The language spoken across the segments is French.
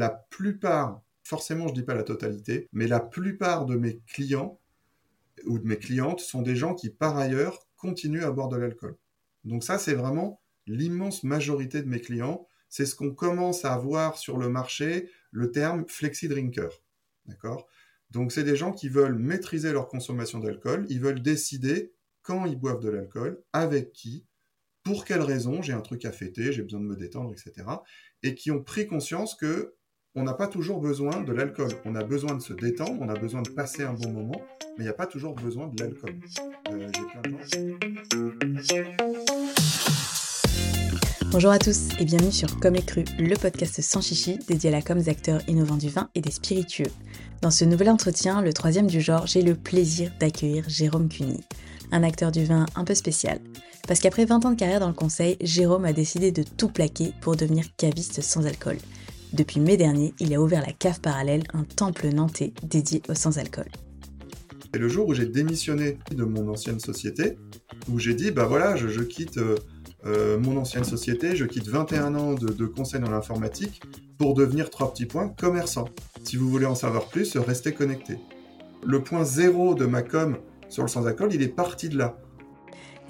la plupart, forcément je dis pas la totalité, mais la plupart de mes clients ou de mes clientes sont des gens qui par ailleurs continuent à boire de l'alcool. Donc ça c'est vraiment l'immense majorité de mes clients, c'est ce qu'on commence à voir sur le marché, le terme flexi drinker. D'accord? Donc c'est des gens qui veulent maîtriser leur consommation d'alcool, ils veulent décider quand ils boivent de l'alcool, avec qui, pour quelles raisons, j'ai un truc à fêter, j'ai besoin de me détendre, etc. Et qui ont pris conscience que on n'a pas toujours besoin de l'alcool. On a besoin de se détendre, on a besoin de passer un bon moment, mais il n'y a pas toujours besoin de l'alcool. Euh, Bonjour à tous et bienvenue sur Comme et Cru, le podcast sans chichi dédié à la com des acteurs innovants du vin et des spiritueux. Dans ce nouvel entretien, le troisième du genre, j'ai le plaisir d'accueillir Jérôme Cuny, un acteur du vin un peu spécial. Parce qu'après 20 ans de carrière dans le conseil, Jérôme a décidé de tout plaquer pour devenir caviste sans alcool. Depuis mai dernier, il a ouvert la cave parallèle, un temple nantais dédié au sans-alcool. Et le jour où j'ai démissionné de mon ancienne société, où j'ai dit, bah voilà, je, quitte euh, euh, mon ancienne société, je quitte 21 ans de, de conseil dans l'informatique pour devenir, trois petits points, commerçant. Si vous voulez en savoir plus, restez connecté. Le point zéro de ma com sur le sans-alcool, il est parti de là.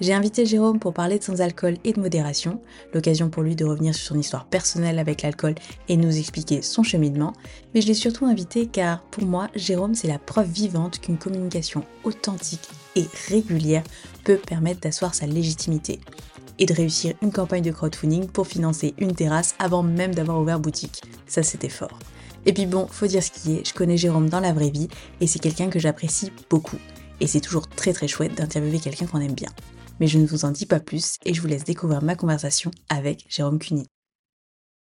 J'ai invité Jérôme pour parler de sans-alcool et de modération, l'occasion pour lui de revenir sur son histoire personnelle avec l'alcool et nous expliquer son cheminement, mais je l'ai surtout invité car pour moi, Jérôme, c'est la preuve vivante qu'une communication authentique et régulière peut permettre d'asseoir sa légitimité et de réussir une campagne de crowdfunding pour financer une terrasse avant même d'avoir ouvert boutique. Ça, c'était fort. Et puis bon, faut dire ce qui est, je connais Jérôme dans la vraie vie et c'est quelqu'un que j'apprécie beaucoup. Et c'est toujours très très chouette d'interviewer quelqu'un qu'on aime bien mais je ne vous en dis pas plus et je vous laisse découvrir ma conversation avec Jérôme Cuny.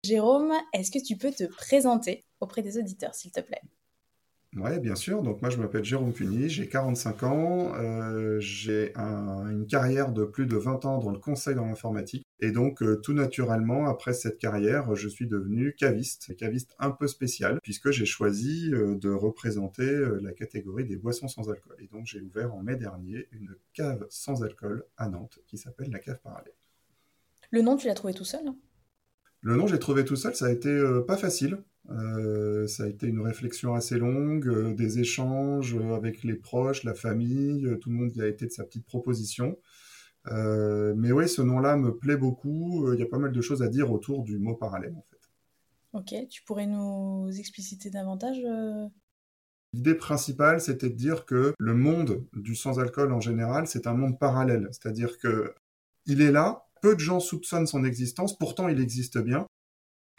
Jérôme, est-ce que tu peux te présenter auprès des auditeurs, s'il te plaît? Oui, bien sûr. Donc moi, je m'appelle Jérôme Cuny, j'ai 45 ans, euh, j'ai une carrière de plus de 20 ans dans le conseil dans l'informatique. Et donc, euh, tout naturellement, après cette carrière, je suis devenu caviste, caviste un peu spécial, puisque j'ai choisi euh, de représenter la catégorie des boissons sans alcool. Et donc, j'ai ouvert en mai dernier une cave sans alcool à Nantes qui s'appelle la cave parallèle. Le nom, tu l'as trouvé tout seul? Hein Le nom, j'ai trouvé tout seul, ça a été pas facile. Euh, ça a été une réflexion assez longue, euh, des échanges avec les proches, la famille, euh, tout le monde y a été de sa petite proposition. mais oui, ce nom-là me plaît beaucoup. Il y a pas mal de choses à dire autour du mot parallèle, en fait. Ok, tu pourrais nous expliciter davantage L'idée principale, c'était de dire que le monde du sans-alcool en général, c'est un monde parallèle. C'est-à-dire que il est là, peu de gens soupçonnent son existence, pourtant il existe bien.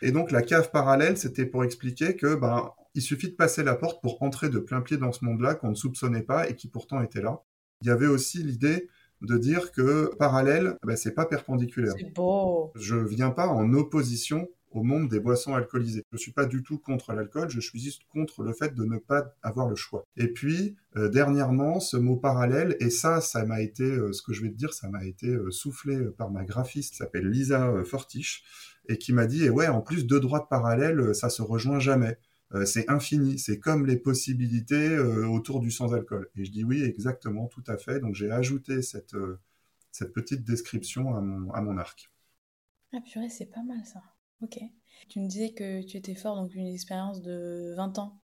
Et donc la cave parallèle, c'était pour expliquer que ben il suffit de passer la porte pour entrer de plein pied dans ce monde-là qu'on ne soupçonnait pas et qui pourtant était là. Il y avait aussi l'idée de dire que parallèle, ben, c'est pas perpendiculaire. C'est beau. Je viens pas en opposition au monde des boissons alcoolisées. Je suis pas du tout contre l'alcool, je suis juste contre le fait de ne pas avoir le choix. Et puis euh, dernièrement, ce mot parallèle et ça, ça m'a été, euh, ce que je vais te dire, ça m'a été euh, soufflé par ma graphiste, qui s'appelle Lisa Fortiche et qui m'a dit, et ouais, en plus, deux droites parallèles, ça se rejoint jamais. C'est infini, c'est comme les possibilités autour du sans-alcool. Et je dis oui, exactement, tout à fait. Donc j'ai ajouté cette, cette petite description à mon, à mon arc. Ah purée, c'est pas mal ça. Ok. Tu me disais que tu étais fort, donc une expérience de 20 ans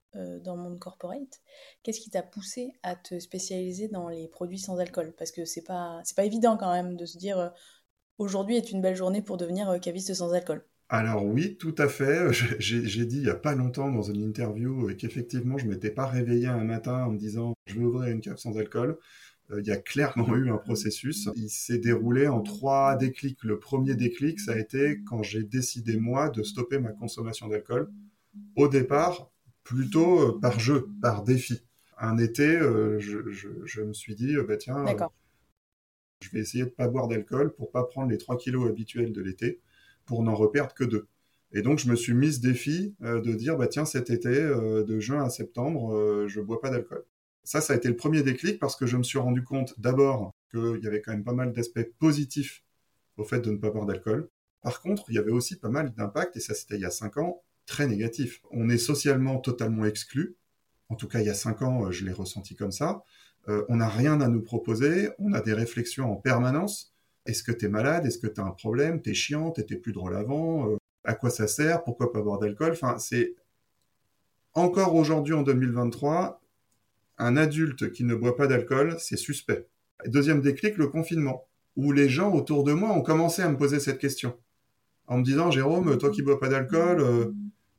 dans le monde corporate. Qu'est-ce qui t'a poussé à te spécialiser dans les produits sans alcool? Parce que c'est pas, c'est pas évident quand même de se dire aujourd'hui est une belle journée pour devenir euh, caviste sans alcool. Alors oui, tout à fait. J'ai dit il n'y a pas longtemps dans une interview euh, qu'effectivement je m'étais pas réveillé un matin en me disant je vais ouvrir une cave sans alcool. Euh, il y a clairement eu un processus. Il s'est déroulé en trois déclics. Le premier déclic, ça a été quand j'ai décidé moi de stopper ma consommation d'alcool. Au départ, plutôt par jeu, par défi. Un été, je, me suis dit, bah tiens, je vais essayer de pas boire d'alcool pour pas prendre les 3 kilos habituels de l'été, pour n'en reperdre que deux. Et donc, je me suis mis ce défi euh, de dire, bah tiens, cet été, euh, de juin à septembre, euh, je bois pas d'alcool. Ça, ça a été le premier déclic parce que je me suis rendu compte d'abord qu'il y avait quand même pas mal d'aspects positifs au fait de ne pas boire d'alcool. Par contre, il y avait aussi pas mal d'impacts, et ça c'était il y a 5 ans, très négatifs. On est socialement totalement exclu. En tout cas, il y a 5 ans, je l'ai ressenti comme ça. Euh, on n'a rien à nous proposer, on a des réflexions en permanence. Est-ce que tu es malade? Est-ce que tu as un problème? T'es chiant? T'étais plus drôle avant? Euh, À quoi ça sert? Pourquoi pas boire d'alcool? Enfin, c'est encore aujourd'hui en 2023, un adulte qui ne boit pas d'alcool, c'est suspect. Deuxième déclic, le confinement, où les gens autour de moi ont commencé à me poser cette question. En me disant, Jérôme, toi qui bois pas d'alcool, euh,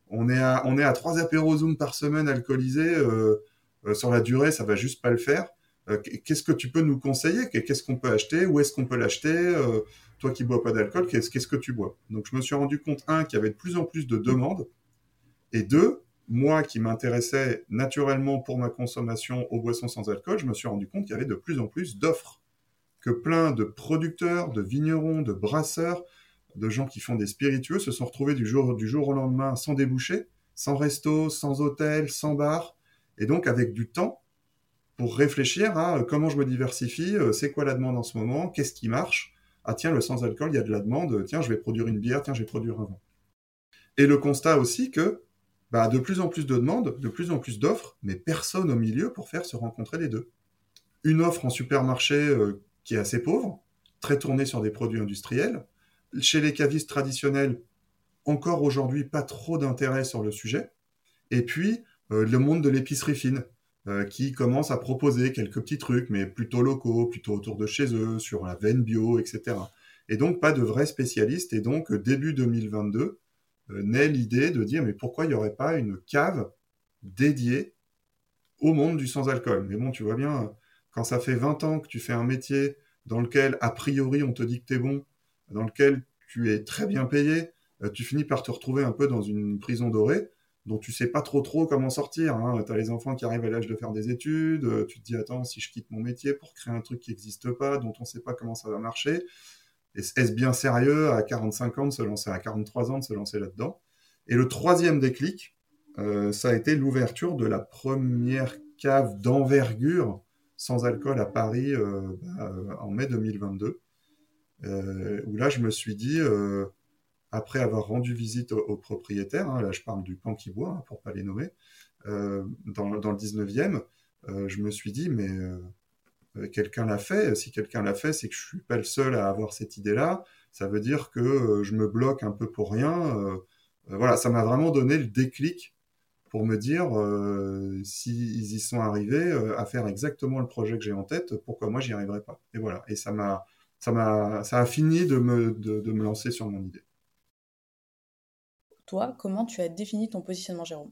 on, est à, trois apéros Zoom par semaine alcoolisés, euh, euh, sur la durée, ça va juste pas le faire. Qu'est-ce que tu peux nous conseiller? Qu'est-ce qu'on peut acheter? Où est-ce qu'on peut l'acheter? Toi qui bois pas d'alcool, qu'est-ce que tu bois? Donc je me suis rendu compte, un, qu'il y avait de plus en plus de demandes, et deux, moi qui m'intéressais naturellement pour ma consommation aux boissons sans alcool, je me suis rendu compte qu'il y avait de plus en plus d'offres, que plein de producteurs, de vignerons, de brasseurs, de gens qui font des spiritueux se sont retrouvés du jour, du jour au lendemain sans déboucher, sans resto, sans hôtel, sans bar, et donc avec du temps pour réfléchir à comment je me diversifie, euh, c'est quoi la demande en ce moment, qu'est-ce qui marche, ah tiens, le sans alcool, il y a de la demande, tiens, je vais produire une bière, tiens, je vais produire un vin. Et le constat aussi que bah, de plus en plus de demandes, de plus en plus d'offres, mais personne au milieu pour faire se rencontrer les deux. Une offre en supermarché euh, qui est assez pauvre, très tournée sur des produits industriels. Chez les cavistes traditionnels, encore aujourd'hui, pas trop d'intérêt sur le sujet. Et puis, euh, le monde de l'épicerie fine, euh, qui commence à proposer quelques petits trucs, mais plutôt locaux, plutôt autour de chez eux, sur la veine bio, etc. Et donc, pas de vrais spécialistes. Et donc, début 2022, euh, naît l'idée de dire mais pourquoi il n'y aurait pas une cave dédiée au monde du sans-alcool? Mais bon, tu vois bien, quand ça fait 20 ans que tu fais un métier dans lequel, a priori, on te dit que tu es bon, dans lequel tu es très bien payé, euh, tu finis par te retrouver un peu dans une prison dorée dont tu sais pas trop trop comment sortir. Hein. Tu as les enfants qui arrivent à l'âge de faire des études, euh, tu te dis attends, si je quitte mon métier pour créer un truc qui n'existe pas, dont on ne sait pas comment ça va marcher, est-ce bien sérieux à 45 ans de se lancer, à 43 ans de se lancer là-dedans? Et le troisième déclic, euh, ça a été l'ouverture de la première cave d'envergure sans alcool à Paris euh, bah, euh, en mai 2022, où là je me suis dit, après avoir rendu visite aux, propriétaires, hein, là je parle du pan qui boit, hein, pour pas les nommer, dans, dans, le 19e, je me suis dit, mais quelqu'un l'a fait. Si quelqu'un l'a fait, c'est que je suis pas le seul à avoir cette idée-là. Ça veut dire que euh, je me bloque un peu pour rien. Euh, voilà, ça m'a vraiment donné le déclic pour me dire s'ils y sont arrivés à faire exactement le projet que j'ai en tête, pourquoi moi j'y arriverai pas? Et voilà. Et ça m'a, ça m'a, ça a fini de me, de me lancer sur mon idée. Toi, comment tu as défini ton positionnement, Jérôme?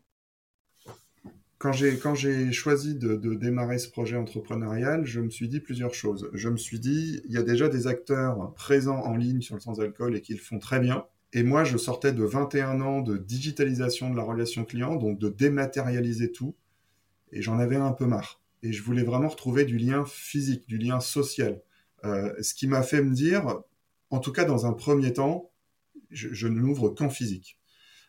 Quand j'ai quand j'ai choisi de, démarrer ce projet entrepreneurial, je me suis dit plusieurs choses. Je me suis dit, il y a déjà des acteurs présents en ligne sur le sans-alcool et qui le font très bien. Et moi, je sortais de 21 ans de digitalisation de la relation client, donc de dématérialiser tout. Et j'en avais un peu marre. Et je voulais vraiment retrouver du lien physique, du lien social. Euh, ce qui m'a fait me dire, en tout cas dans un premier temps, je, je ne l'ouvre qu'en physique.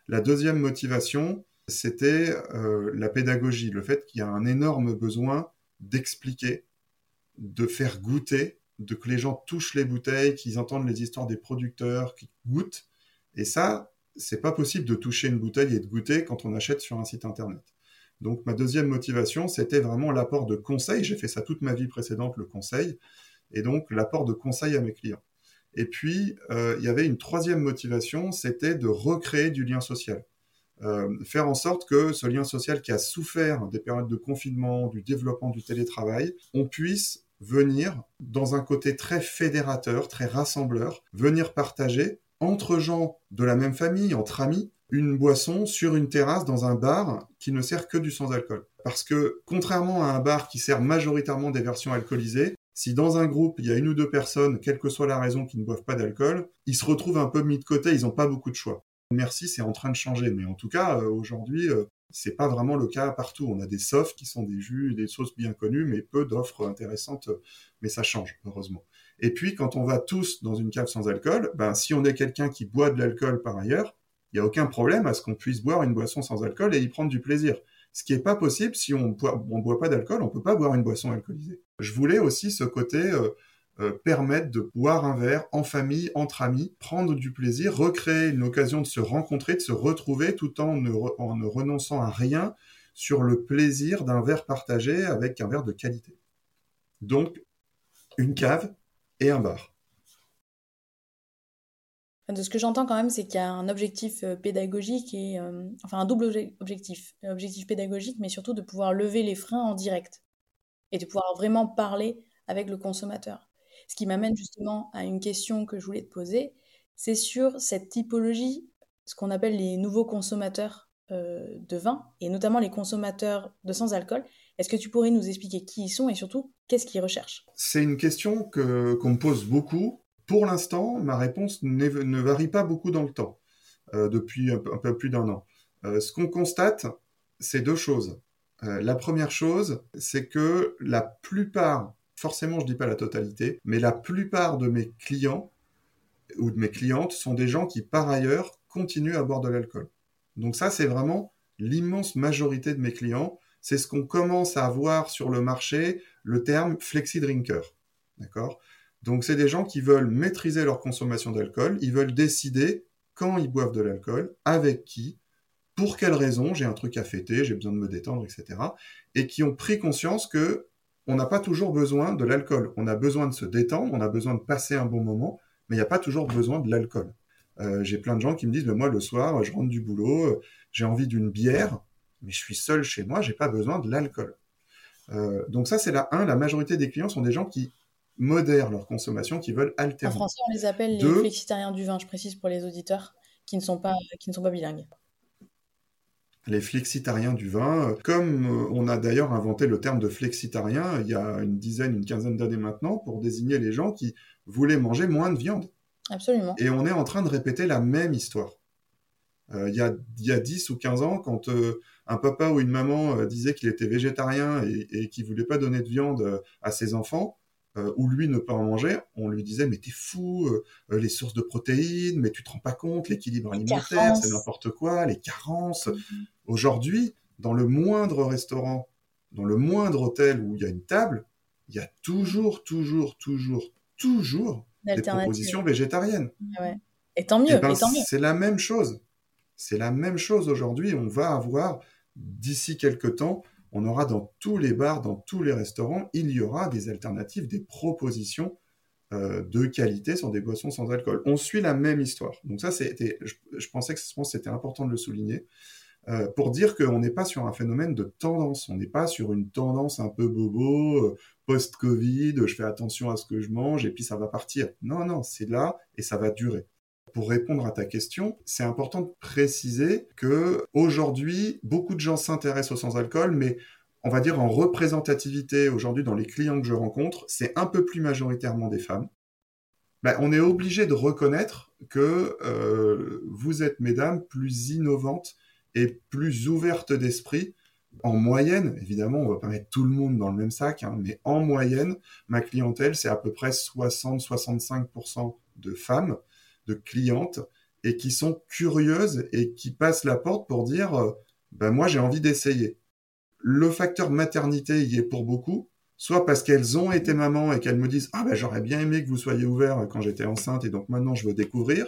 La deuxième motivation, c'était euh, la pédagogie, le fait qu'il y a un énorme besoin d'expliquer, de faire goûter, de que les gens touchent les bouteilles, qu'ils entendent les histoires des producteurs, qu'ils goûtent. Et ça, c'est pas possible de toucher une bouteille et de goûter quand on achète sur un site internet. Donc ma deuxième motivation, c'était vraiment l'apport de conseils. J'ai fait ça toute ma vie précédente, le conseil, et donc l'apport de conseils à mes clients. Et puis, euh, il y avait une troisième motivation, c'était de recréer du lien social. Euh, faire en sorte que ce lien social qui a souffert des périodes de confinement, du développement du télétravail, on puisse venir dans un côté très fédérateur, très rassembleur, venir partager entre gens de la même famille, entre amis, une boisson sur une terrasse dans un bar qui ne sert que du sans-alcool. Parce que contrairement à un bar qui sert majoritairement des versions alcoolisées, si dans un groupe il y a une ou deux personnes, quelle que soit la raison, qui ne boivent pas d'alcool, ils se retrouvent un peu mis de côté, ils n'ont pas beaucoup de choix. Merci, c'est en train de changer, mais en tout cas, euh, aujourd'hui, euh, c'est pas vraiment le cas partout. On a des softs qui sont des jus des sauces bien connues, mais peu d'offres intéressantes, mais ça change, heureusement. Et puis, quand on va tous dans une cave sans alcool, ben, si on est quelqu'un qui boit de l'alcool par ailleurs, il n'y a aucun problème à ce qu'on puisse boire une boisson sans alcool et y prendre du plaisir. Ce qui n'est pas possible si on ne boit pas d'alcool, on ne peut pas boire une boisson alcoolisée. Je voulais aussi ce côté euh, euh, permettre de boire un verre en famille, entre amis, prendre du plaisir, recréer une occasion de se rencontrer, de se retrouver tout en ne, en ne renonçant à rien sur le plaisir d'un verre partagé avec un verre de qualité. Donc, une cave et un bar. de ce que j'entends quand même, c'est qu'il y a un objectif euh, pédagogique et euh, enfin un double objectif, objectif pédagogique, mais surtout de pouvoir lever les freins en direct et de pouvoir vraiment parler avec le consommateur. Ce qui m'amène justement à une question que je voulais te poser, c'est sur cette typologie, ce qu'on appelle les nouveaux consommateurs euh, de vin et notamment les consommateurs de sans alcool. Est-ce que tu pourrais nous expliquer qui ils sont et surtout qu'est-ce qu'ils recherchent? C'est une question que qu'on me pose beaucoup pour l'instant, ma réponse ne varie pas beaucoup dans le temps, euh, depuis un peu, plus d'un an. Euh, ce qu'on constate, c'est deux choses. La première chose, c'est que la plupart, forcément je ne dis pas la totalité, mais la plupart de mes clients ou de mes clientes sont des gens qui par ailleurs continuent à boire de l'alcool. Donc ça, c'est vraiment l'immense majorité de mes clients. C'est ce qu'on commence à voir sur le marché, le terme flexi drinker. D'accord? Donc, c'est des gens qui veulent maîtriser leur consommation d'alcool, ils veulent décider quand ils boivent de l'alcool, avec qui, pour quelles raisons, j'ai un truc à fêter, j'ai besoin de me détendre, etc. Et qui ont pris conscience que on n'a pas toujours besoin de l'alcool. On a besoin de se détendre, on a besoin de passer un bon moment, mais il n'y a pas toujours besoin de l'alcool. Euh, j'ai plein de gens qui me disent, moi, le soir, je rentre du boulot, euh, j'ai envie d'une bière, mais je suis seul chez moi, j'ai pas besoin de l'alcool. Euh, donc ça, c'est la 1. La majorité des clients sont des gens qui modèrent leur consommation, qui veulent altérer. En français, on les appelle les flexitariens du vin, je précise pour les auditeurs qui ne sont pas, qui ne sont pas bilingues. Les flexitariens du vin, comme euh, on a d'ailleurs inventé le terme de flexitarien il y a une dizaine, une quinzaine d'années maintenant, pour désigner les gens qui voulaient manger moins de viande. Absolument. Et on est en train de répéter la même histoire. Euh, il, y a, y a 10 ou 15 ans, quand euh, un papa ou une maman disait qu'il était végétarien et, et qu'il voulait pas donner de viande à ses enfants, euh, ou lui ne pas en manger, on lui disait mais t'es fou, euh, euh, les sources de protéines, mais tu te rends pas compte, l'équilibre alimentaire, c'est n'importe quoi, les carences. Mhm. Aujourd'hui, dans le moindre restaurant, dans le moindre hôtel où il y a une table, il y a toujours, toujours, toujours, toujours des propositions végétariennes. Et tant mieux, eh ben, C'est la même chose. C'est la même chose aujourd'hui. On va avoir d'ici quelques temps on aura dans tous les bars, dans tous les restaurants, il y aura des alternatives, des propositions euh, de qualité sur des boissons sans alcool. On suit la même histoire. Donc ça, je, pensais que c'était important de le souligner. Euh, pour dire qu'on n'est pas sur un phénomène de tendance, on n'est pas sur une tendance un peu bobo, euh, post-Covid, je fais attention à ce que je mange et puis ça va partir. Non, non, c'est là et ça va durer. Pour répondre à ta question, c'est important de préciser que aujourd'hui, beaucoup de gens s'intéressent au sans-alcool, mais on va dire en représentativité aujourd'hui dans les clients que je rencontre, c'est un peu plus majoritairement des femmes. Ben, on est obligé de reconnaître que euh, vous êtes, mesdames, plus innovantes et plus ouvertes d'esprit. En moyenne, évidemment, on va pas mettre tout le monde dans le même sac, hein, mais en moyenne, ma clientèle, c'est à peu près 60-65% de femmes de clientes et qui sont curieuses et qui passent la porte pour dire ben moi j'ai envie d'essayer. Le facteur maternité y est pour beaucoup, soit parce qu'elles ont été mamans et qu'elles me disent ah ben j'aurais bien aimé que vous soyez ouvert quand j'étais enceinte et donc maintenant je veux découvrir,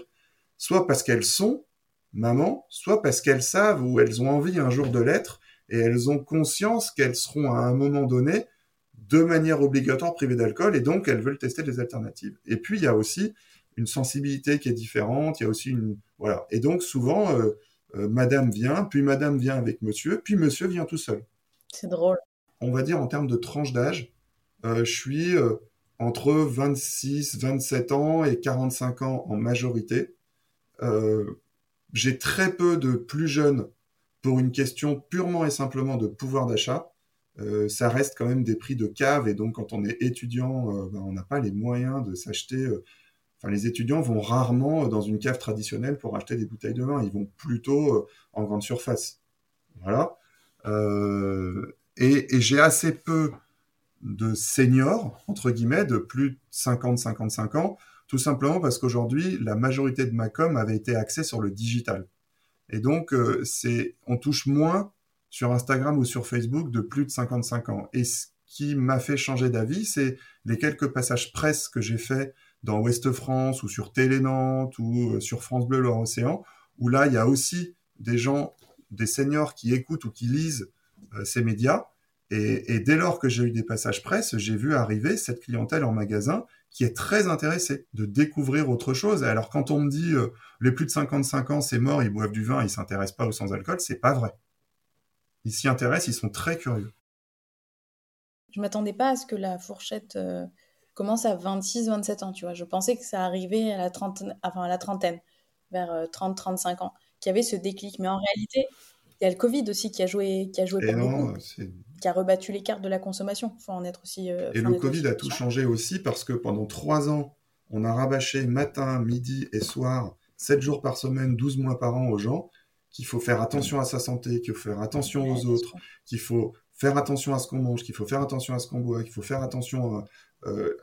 soit parce qu'elles sont mamans, soit parce qu'elles savent ou elles ont envie un jour de l'être et elles ont conscience qu'elles seront à un moment donné de manière obligatoire privées d'alcool et donc elles veulent tester des alternatives. Et puis il y a aussi une sensibilité qui est différente. Il y a aussi une voilà. Et donc souvent, euh, euh, Madame vient, puis Madame vient avec Monsieur, puis Monsieur vient tout seul. C'est drôle. On va dire en termes de tranche d'âge, euh, je suis entre 26, 27 ans et 45 ans en majorité. J'ai très peu de plus jeunes pour une question purement et simplement de pouvoir d'achat. ça reste quand même des prix de cave et donc quand on est étudiant, ben, on n'a pas les moyens de s'acheter Enfin, les étudiants vont rarement dans une cave traditionnelle pour acheter des bouteilles de vin. Ils vont plutôt euh, en grande surface. Voilà. Euh, et, j'ai assez peu de seniors, entre guillemets, de plus de 50-55 ans, tout simplement parce qu'aujourd'hui, la majorité de ma com avait été axée sur le digital. Et donc, euh, on touche moins sur Instagram ou sur Facebook de plus de 55 ans. Et ce qui m'a fait changer d'avis, c'est les quelques passages presse que j'ai faits dans Ouest France ou sur Télé Nantes ou euh, sur France Bleu Loire-Océan, où là, il y a aussi des gens, des seniors qui écoutent ou qui lisent euh, ces médias. Et, dès lors que j'ai eu des passages presse, j'ai vu arriver cette clientèle en magasin qui est très intéressé de découvrir autre chose. Alors quand on me dit euh, les plus de 55 ans, c'est mort, ils boivent du vin, ils s'intéressent pas au sans-alcool, c'est pas vrai. Ils s'y intéressent, ils sont très curieux. Je m'attendais pas à ce que la fourchette euh, commence à 26-27 ans, tu vois. Je pensais que ça arrivait à la, trentaine, enfin, à la trentaine, vers 30-35 euh, ans, qu'il y avait ce déclic. Mais en réalité, il y a le Covid aussi qui a joué, qui a joué beaucoup, qui a rebattu les cartes de la consommation. Faut en être aussi. Euh, et le Covid a tout changé aussi parce que pendant trois ans, on a rabâché matin, midi et soir, 7 jours par semaine, 12 mois par an aux gens qu'il faut faire attention à sa santé, qu'il faut faire attention aux autres, qu'il faut faire attention à ce qu'on mange, qu'il faut faire attention à ce qu'on boit, qu'il faut faire attention euh,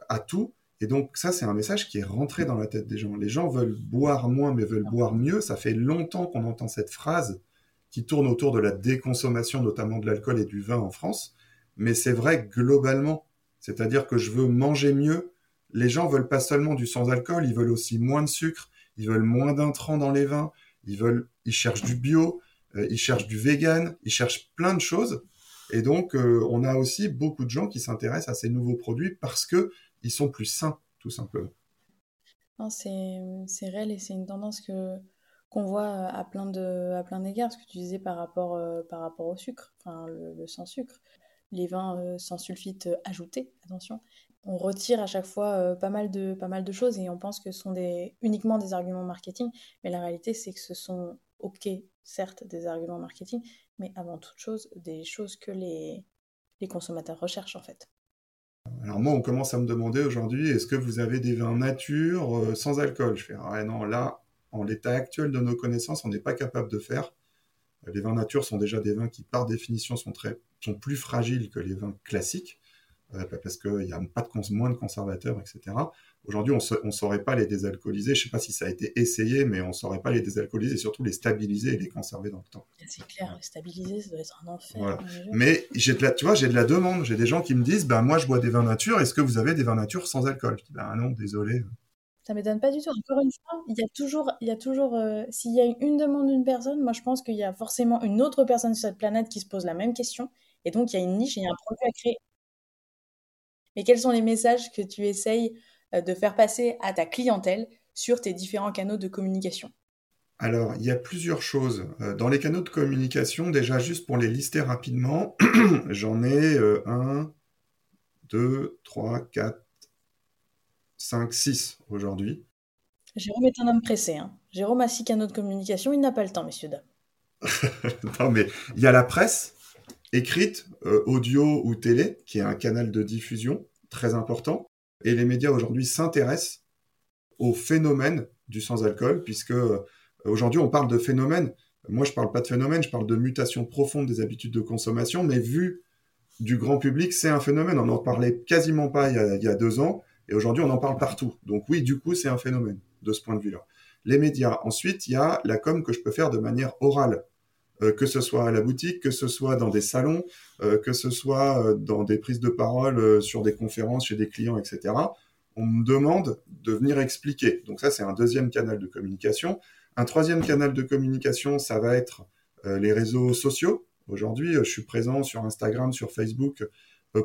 à, tout. Et donc ça, c'est un message qui est rentré dans la tête des gens. Les gens veulent boire moins, mais veulent boire mieux. Ça fait longtemps qu'on entend cette phrase qui tourne autour de la déconsommation, notamment de l'alcool et du vin en France. Mais c'est vrai globalement. C'est-à-dire que je veux manger mieux. Les gens veulent pas seulement du sans-alcool, ils veulent aussi moins de sucre, ils veulent moins d'intrants dans les vins, ils veulent, ils cherchent du bio, euh, ils cherchent du vegan, ils cherchent plein de choses. Et donc, euh, on a aussi beaucoup de gens qui s'intéressent à ces nouveaux produits parce que ils sont plus sains, tout simplement. C'est réel et c'est une tendance que qu'on voit à plein de à plein d'égards. Ce que tu disais par rapport euh, par rapport au sucre, le, sans sucre, les vins euh, sans sulfite ajoutés. Attention, on retire à chaque fois pas mal de pas mal de choses et on pense que ce sont des uniquement des arguments marketing, mais la réalité c'est que ce sont ok certes des arguments marketing, mais avant toute chose, des choses que les, les consommateurs recherchent en fait. Alors moi, on commence à me demander aujourd'hui, est-ce que vous avez des vins nature euh, sans alcool? Je fais, ah non, là, en l'état actuel de nos connaissances, on n'est pas capable de faire. Les vins nature sont déjà des vins qui, par définition, sont, très, sont plus fragiles que les vins classiques. Euh, parce qu'il y a pas de moins de conservateurs, etc. Aujourd'hui, on ne saurait pas les désalcooliser. Je ne sais pas si ça a été essayé, mais on ne saurait pas les désalcooliser et surtout les stabiliser et les conserver dans le temps. C'est clair, les stabiliser, ça doit être un enfer. Mais j'ai de la, tu vois, j'ai de la demande. J'ai des gens qui me disent, ben moi, je bois des vins nature. Est-ce que vous avez des vins nature sans alcool? Je dis, ben non, désolé. Ça m'étonne pas du tout. Encore une fois, il y a toujours, il y a toujours, euh, s'il y a une demande d'une personne, moi je pense qu'il y a forcément une autre personne sur cette planète qui se pose la même question. Et donc il y a une niche, il y a un produit à créer mais quels sont les messages que tu essayes euh, de faire passer à ta clientèle sur tes différents canaux de communication? Alors, il y a plusieurs choses. Euh, dans les canaux de communication, déjà juste pour les lister rapidement, j'en ai 1, 2, 3, 4, 5, 6 aujourd'hui. Jérôme est un homme pressé. Hein. Jérôme a six canaux de communication, il n'a pas le temps, messieurs, dames. non, mais il y a la presse, écrite, euh, audio ou télé, qui est un canal de diffusion très important. Et les médias aujourd'hui s'intéressent au phénomène du sans-alcool, puisque euh, aujourd'hui on parle de phénomène. Moi, je parle pas de phénomène, je parle de mutation profonde des habitudes de consommation, mais vu du grand public, c'est un phénomène. On n'en parlait quasiment pas il y a, il y a deux ans, et aujourd'hui on en parle partout. Donc oui, du coup, c'est un phénomène de ce point de vue-là. Les médias. Ensuite, il y a la com que je peux faire de manière orale. Euh, que ce soit à la boutique, que ce soit dans des salons, euh, que ce soit euh, dans des prises de parole sur des conférences chez des clients, etc. On me demande de venir expliquer. Donc ça, c'est un deuxième canal de communication. Un troisième canal de communication, ça va être les réseaux sociaux. Aujourd'hui, je suis présent sur Instagram, sur Facebook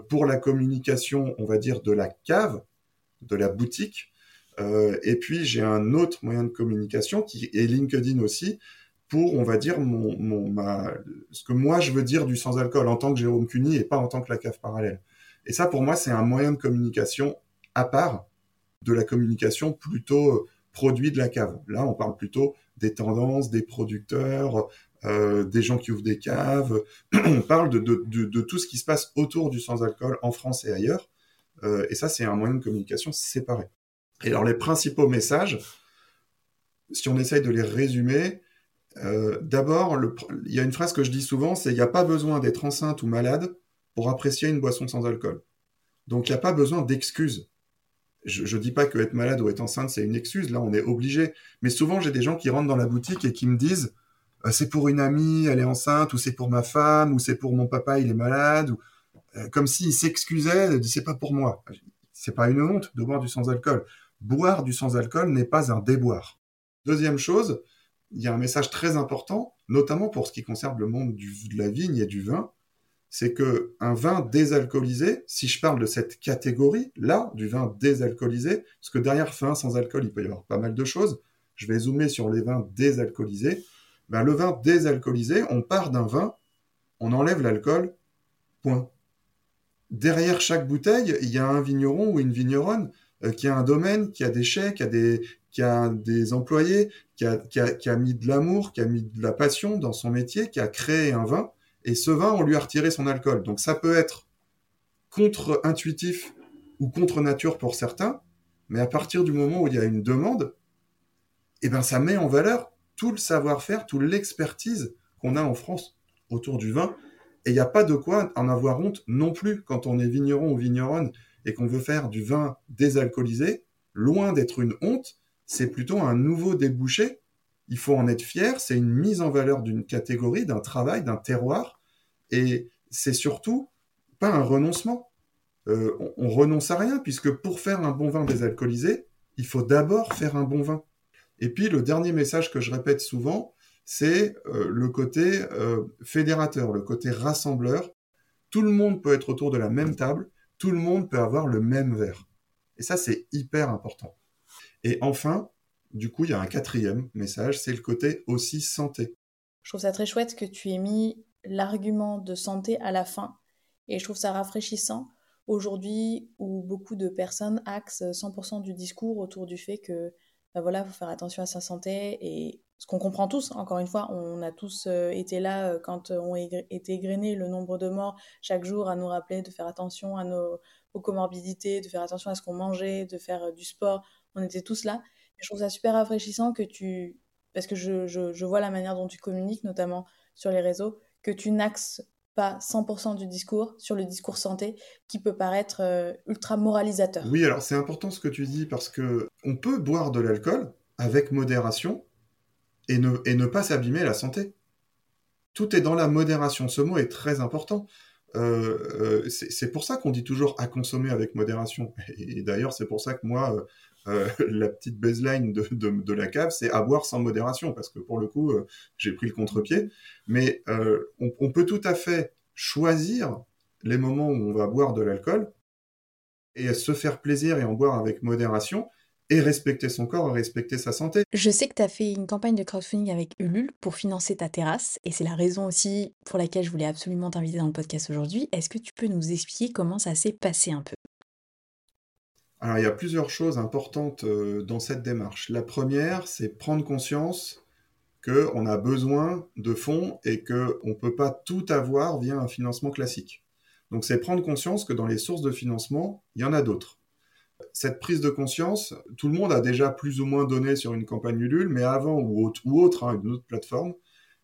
pour la communication, on va dire, de la cave, de la boutique. et puis, j'ai un autre moyen de communication qui est LinkedIn aussi, pour, on va dire, mon, ce que moi je veux dire du sans-alcool en tant que Jérôme Cuny et pas en tant que la cave parallèle. Et ça, pour moi, c'est un moyen de communication à part de la communication plutôt euh, produit de la cave. Là, on parle plutôt des tendances, des producteurs, euh, des gens qui ouvrent des caves. on parle de, de, tout ce qui se passe autour du sans-alcool en France et ailleurs. Euh, et ça, c'est un moyen de communication séparé. Et alors, les principaux messages, si on essaye de les résumer, euh, d'abord, il y a une phrase que je dis souvent, c'est il n'y a pas besoin d'être enceinte ou malade pour apprécier une boisson sans alcool. Donc il n'y a pas besoin d'excuses. Je ne dis pas que être malade ou être enceinte, c'est une excuse, là on est obligé. Mais souvent j'ai des gens qui rentrent dans la boutique et qui me disent euh, c'est pour une amie, elle est enceinte, ou c'est pour ma femme, ou c'est pour mon papa, il est malade, ou euh, comme s'ils s'excusaient, c'est pas pour moi. C'est pas une honte de boire du sans-alcool. Boire du sans-alcool n'est pas un déboire. Deuxième chose, il y a un message très important, notamment pour ce qui concerne le monde de la vigne et du vin, c'est que un vin désalcoolisé, si je parle de cette catégorie là du vin désalcoolisé, parce que derrière vin sans alcool, il peut y avoir pas mal de choses. Je vais zoomer sur les vins désalcoolisés. Ben, le vin désalcoolisé, on part d'un vin, on enlève l'alcool, point. Derrière chaque bouteille, il y a un vigneron ou une vigneronne euh, qui a un domaine, qui a des chais, qui a des, qui a des employés, qui a, qui, a, qui a mis de l'amour, qui a mis de la passion dans son métier, qui a créé un vin et ce vin, on lui a retiré son alcool. Donc ça peut être contre-intuitif ou contre-nature pour certains, mais à partir du moment où il y a une demande, eh ben ça met en valeur tout le savoir-faire, toute l'expertise qu'on a en France autour du vin. Et il n'y a pas de quoi en avoir honte non plus quand on est vigneron ou vigneronne et qu'on veut faire du vin désalcoolisé. Loin d'être une honte, c'est plutôt un nouveau débouché il faut en être fier, c'est une mise en valeur d'une catégorie, d'un travail, d'un terroir, et c'est surtout pas un renoncement. Euh, on, renonce à rien, puisque pour faire un bon vin désalcoolisé, il faut d'abord faire un bon vin. Et puis le dernier message que je répète souvent, c'est euh, le côté euh, fédérateur, le côté rassembleur. Tout le monde peut être autour de la même table, tout le monde peut avoir le même verre. Et ça, c'est hyper important. Et enfin, du coup, il y a un quatrième message, c'est le côté aussi santé. Je trouve ça très chouette que tu aies mis l'argument de santé à la fin. Et je trouve ça rafraîchissant aujourd'hui où beaucoup de personnes axent 100% du discours autour du fait que bah voilà, faut faire attention à sa santé et ce qu'on comprend tous, encore une fois, on a tous euh, été là euh, quand on été égrenés le nombre de morts chaque jour à nous rappeler de faire attention à nos aux comorbidités, de faire attention à ce qu'on mangeait, de faire euh, du sport. On était tous là je trouve ça super rafraîchissant que tu, parce que je, vois la manière dont tu communiques, notamment sur les réseaux, que tu n'axes pas 100% du discours sur le discours santé qui peut paraître euh, ultra moralisateur. Oui, alors c'est important ce que tu dis parce que on peut boire de l'alcool avec modération et ne, pas s'abîmer la santé. Tout est dans la modération. Ce mot est très important. Euh, euh, c'est pour ça qu'on dit toujours à consommer avec modération. Et d'ailleurs, c'est pour ça que moi, euh, la petite baseline de, la cave, c'est à boire sans modération, parce que pour le coup, euh, j'ai pris le contre-pied. Mais euh, on, peut tout à fait choisir les moments où on va boire de l'alcool et se faire plaisir et en boire avec modération et respecter son corps et respecter sa santé. Je sais que tu as fait une campagne de crowdfunding avec Ulule pour financer ta terrasse et c'est la raison aussi pour laquelle je voulais absolument t'inviter dans le podcast aujourd'hui. Est-ce que tu peux nous expliquer comment ça s'est passé un peu? Alors, il y a plusieurs choses importantes euh, dans cette démarche. La première, c'est prendre conscience qu'on a besoin de fonds et qu'on ne peut pas tout avoir via un financement classique. Donc, c'est prendre conscience que dans les sources de financement, il y en a d'autres. Cette prise de conscience, tout le monde a déjà plus ou moins donné sur une campagne Ulule, mais avant, ou autre, hein, une autre plateforme,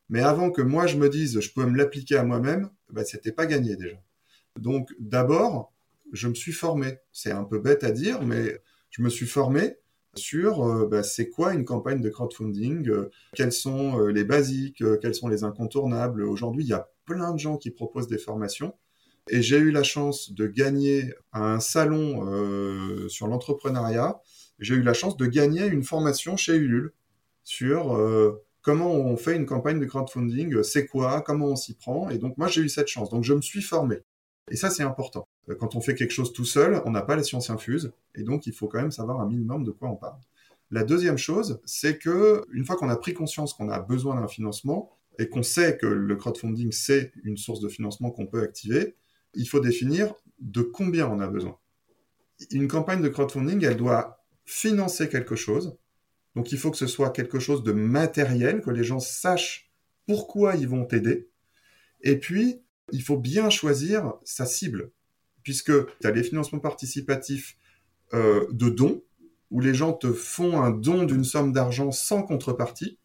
mais avant que moi je me dise je peux me l'appliquer à moi-même, bah, c'était pas gagné déjà. Donc, d'abord, je me suis formé. C'est un peu bête à dire, mais je me suis formé sur euh, bah, c'est quoi une campagne de crowdfunding, euh, quels sont euh, les basiques, quels sont les incontournables. Aujourd'hui, il y a plein de gens qui proposent des formations. Et j'ai eu la chance de gagner un salon sur l'entrepreneuriat. J'ai eu la chance de gagner une formation chez Ulule sur comment on fait une campagne de crowdfunding, c'est quoi, comment on s'y prend. Et donc moi j'ai eu cette chance. Donc je me suis formé. Et ça c'est important. Euh, quand on fait quelque chose tout seul, on n'a pas la science infuse, et donc il faut quand même savoir un minimum de quoi on parle. La deuxième chose, c'est que une fois qu'on a pris conscience qu'on a besoin d'un financement et qu'on sait que le crowdfunding c'est une source de financement qu'on peut activer, il faut définir de combien on a besoin. Une campagne de crowdfunding, elle doit financer quelque chose. Donc il faut que ce soit quelque chose de matériel, que les gens sachent pourquoi ils vont t'aider. Et puis, il faut bien choisir sa cible puisque tu as les financements participatifs euh, de dons, où les gens te font un don d'une somme d'argent sans contrepartie.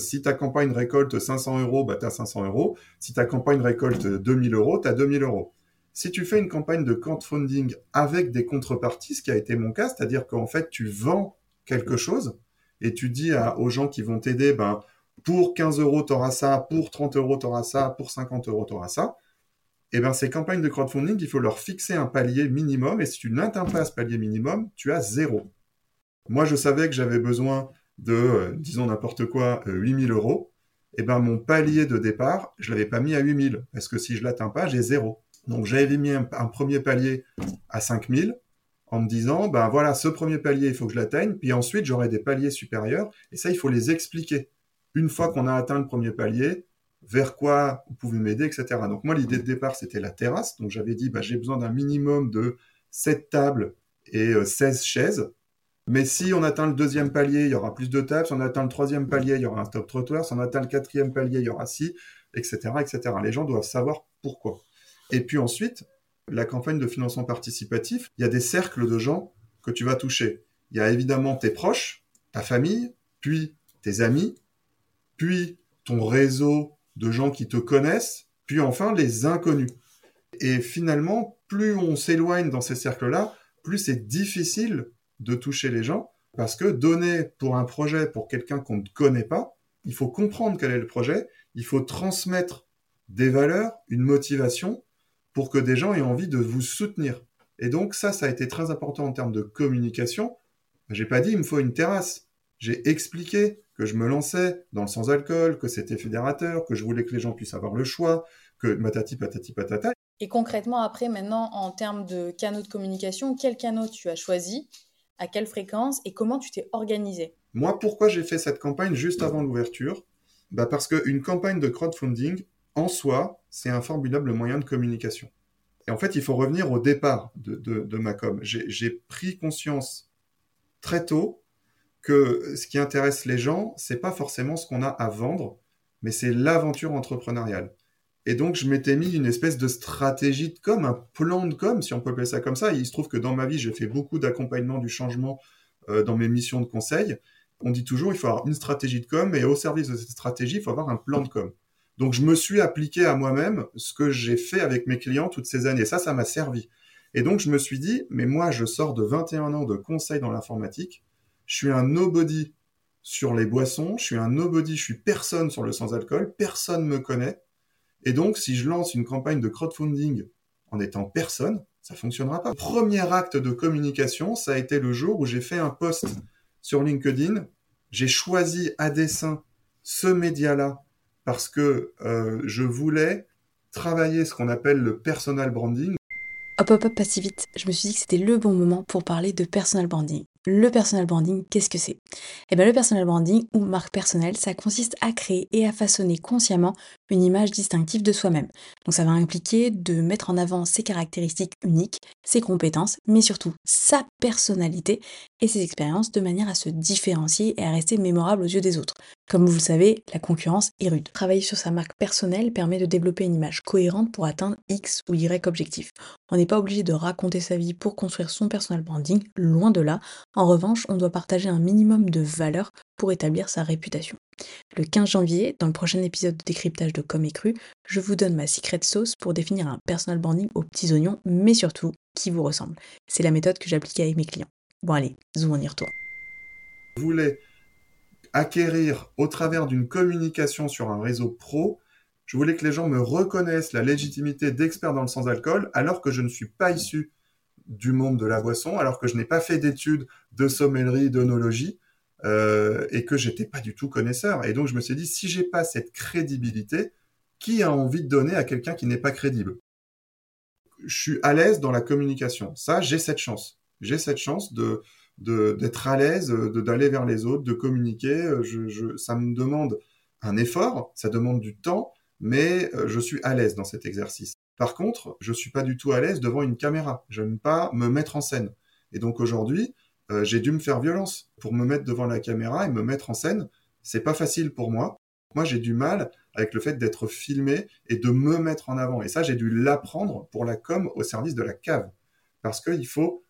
Si ta campagne récolte 500 euros, bah, tu as 500 euros. Si ta campagne récolte 2000 euros, tu as 2000 euros. Si tu fais une campagne de crowdfunding avec des contreparties, ce qui a été mon cas, c'est-à-dire qu'en fait, tu vends quelque chose et tu dis aux gens qui vont t'aider, ben, pour 15 euros, tu auras ça, pour 30 euros, tu auras ça, pour 50 euros, tu auras ça eh bien, ces campagnes de crowdfunding, il faut leur fixer un palier minimum, et si tu n'atteins pas ce palier minimum, tu as zéro. Moi, je savais que j'avais besoin de, euh, disons n'importe quoi, 8000 euh, euros. eh ben, mon palier de départ, je l'avais pas mis à 8000, parce que si je l'atteins pas, j'ai zéro. Donc, j'avais mis un, premier palier à 5000, en me disant, ben voilà, ce premier palier, il faut que je l'atteigne, puis ensuite, j'aurai des paliers supérieurs, et ça, il faut les expliquer. Une fois qu'on a atteint le premier palier, vers quoi vous pouvez m'aider, etc. Donc, moi, l'idée de départ, c'était la terrasse. Donc, j'avais dit, ben, j'ai besoin d'un minimum de 7 tables et 16 euh, chaises. Mais si on atteint le deuxième palier, il y aura plus de tables. Si on atteint le troisième palier, il y aura un stop trottoir. Si on atteint le quatrième palier, il y aura ci, etc., etc. Les gens doivent savoir pourquoi. Et puis ensuite, la campagne de financement participatif, il y a des cercles de gens que tu vas toucher. Il y a évidemment tes proches, ta famille, puis tes amis, puis ton réseau de gens qui te connaissent, puis enfin les inconnus. Et finalement, plus on s'éloigne dans ces cercles-là, plus c'est difficile de toucher les gens, parce que donner pour un projet, pour quelqu'un qu'on ne connaît pas, il faut comprendre quel est le projet, il faut transmettre des valeurs, une motivation, pour que des gens aient envie de vous soutenir. Et donc ça, ça a été très important en termes de communication. J'ai pas dit il me faut une terrasse. J'ai expliqué que je me lançais dans le sans-alcool, que c'était fédérateur, que je voulais que les gens puissent avoir le choix, que matati patati patata. Et concrètement, après, maintenant, en termes de canaux de communication, quel canot tu as choisi à quelle fréquence et comment tu t'es organisé? Moi, pourquoi j'ai fait cette campagne juste avant l'ouverture? Bah Parce qu'une campagne de crowdfunding, en soi, c'est un formidable moyen de communication. Et en fait, il faut revenir au départ de, ma com. J'ai pris conscience très tôt que ce qui intéresse les gens, c'est pas forcément ce qu'on a à vendre, mais c'est l'aventure entrepreneuriale. Et donc, je m'étais mis une espèce de stratégie de com, un plan de com, si on peut appeler ça comme ça. il se trouve que dans ma vie, j'ai fait beaucoup d'accompagnement du changement euh, dans mes missions de conseil. On dit toujours, il faut avoir une stratégie de com, et au service de cette stratégie, il faut avoir un plan de com. Donc, je me suis appliqué à moi-même ce que j'ai fait avec mes clients toutes ces années. Ça, ça m'a servi. Et donc, je me suis dit, mais moi, je sors de 21 ans de conseil dans l'informatique. Je suis un nobody sur les boissons. Je suis un nobody, je suis personne sur le sans-alcool. Personne me connaît. Et donc, si je lance une campagne de crowdfunding en étant personne, ça fonctionnera pas. Premier acte de communication, ça a été le jour où j'ai fait un post sur LinkedIn. J'ai choisi à dessein ce média-là parce que euh, je voulais travailler ce qu'on appelle le personal branding. Hop, hop, hop, pas si vite. Je me suis dit que c'était le bon moment pour parler de personal branding. Le personal branding, qu'est-ce que c'est? Eh bien, le personal branding ou marque personnelle, ça consiste à créer et à façonner consciemment une image distinctive de soi-même. Donc, ça va impliquer de mettre en avant ses caractéristiques uniques, ses compétences, mais surtout sa personnalité et ses expériences de manière à se différencier et à rester mémorable aux yeux des autres. Comme vous le savez, la concurrence est rude. Travailler sur sa marque personnelle permet de développer une image cohérente pour atteindre X ou Y objectif. On n'est pas obligé de raconter sa vie pour construire son personal branding, loin de là. En revanche, on doit partager un minimum de valeurs pour établir sa réputation. Le 15 janvier, dans le prochain épisode de décryptage de Com et Cru, je vous donne ma secret sauce pour définir un personal branding aux petits oignons, mais surtout qui vous ressemble. C'est la méthode que j'applique avec mes clients. Bon allez, zoom, on y retourne. Je voulais acquérir au travers d'une communication sur un réseau pro, je voulais que les gens me reconnaissent la légitimité d'expert dans le sans-alcool alors que je ne suis pas issu du monde de la boisson, alors que je n'ai pas fait d'études de sommellerie, d'onologie, euh, et que j'étais pas du tout connaisseur. Et donc je me suis dit, si j'ai pas cette crédibilité, qui a envie de donner à quelqu'un qui n'est pas crédible? Je suis à l'aise dans la communication. Ça, j'ai cette chance. J'ai cette chance de d'être à l'aise, d'aller vers les autres, de communiquer. Je, je, ça me demande un effort, ça demande du temps, mais euh, je suis à l'aise dans cet exercice. Par contre, je suis pas du tout à l'aise devant une caméra. Je n'aime pas me mettre en scène. Et donc aujourd'hui, euh, j'ai dû me faire violence pour me mettre devant la caméra et me mettre en scène. C'est pas facile pour moi. Moi, j'ai du mal avec le fait d'être filmé et de me mettre en avant. Et ça, j'ai dû l'apprendre pour la com au service de la cave. Parce qu'il faut,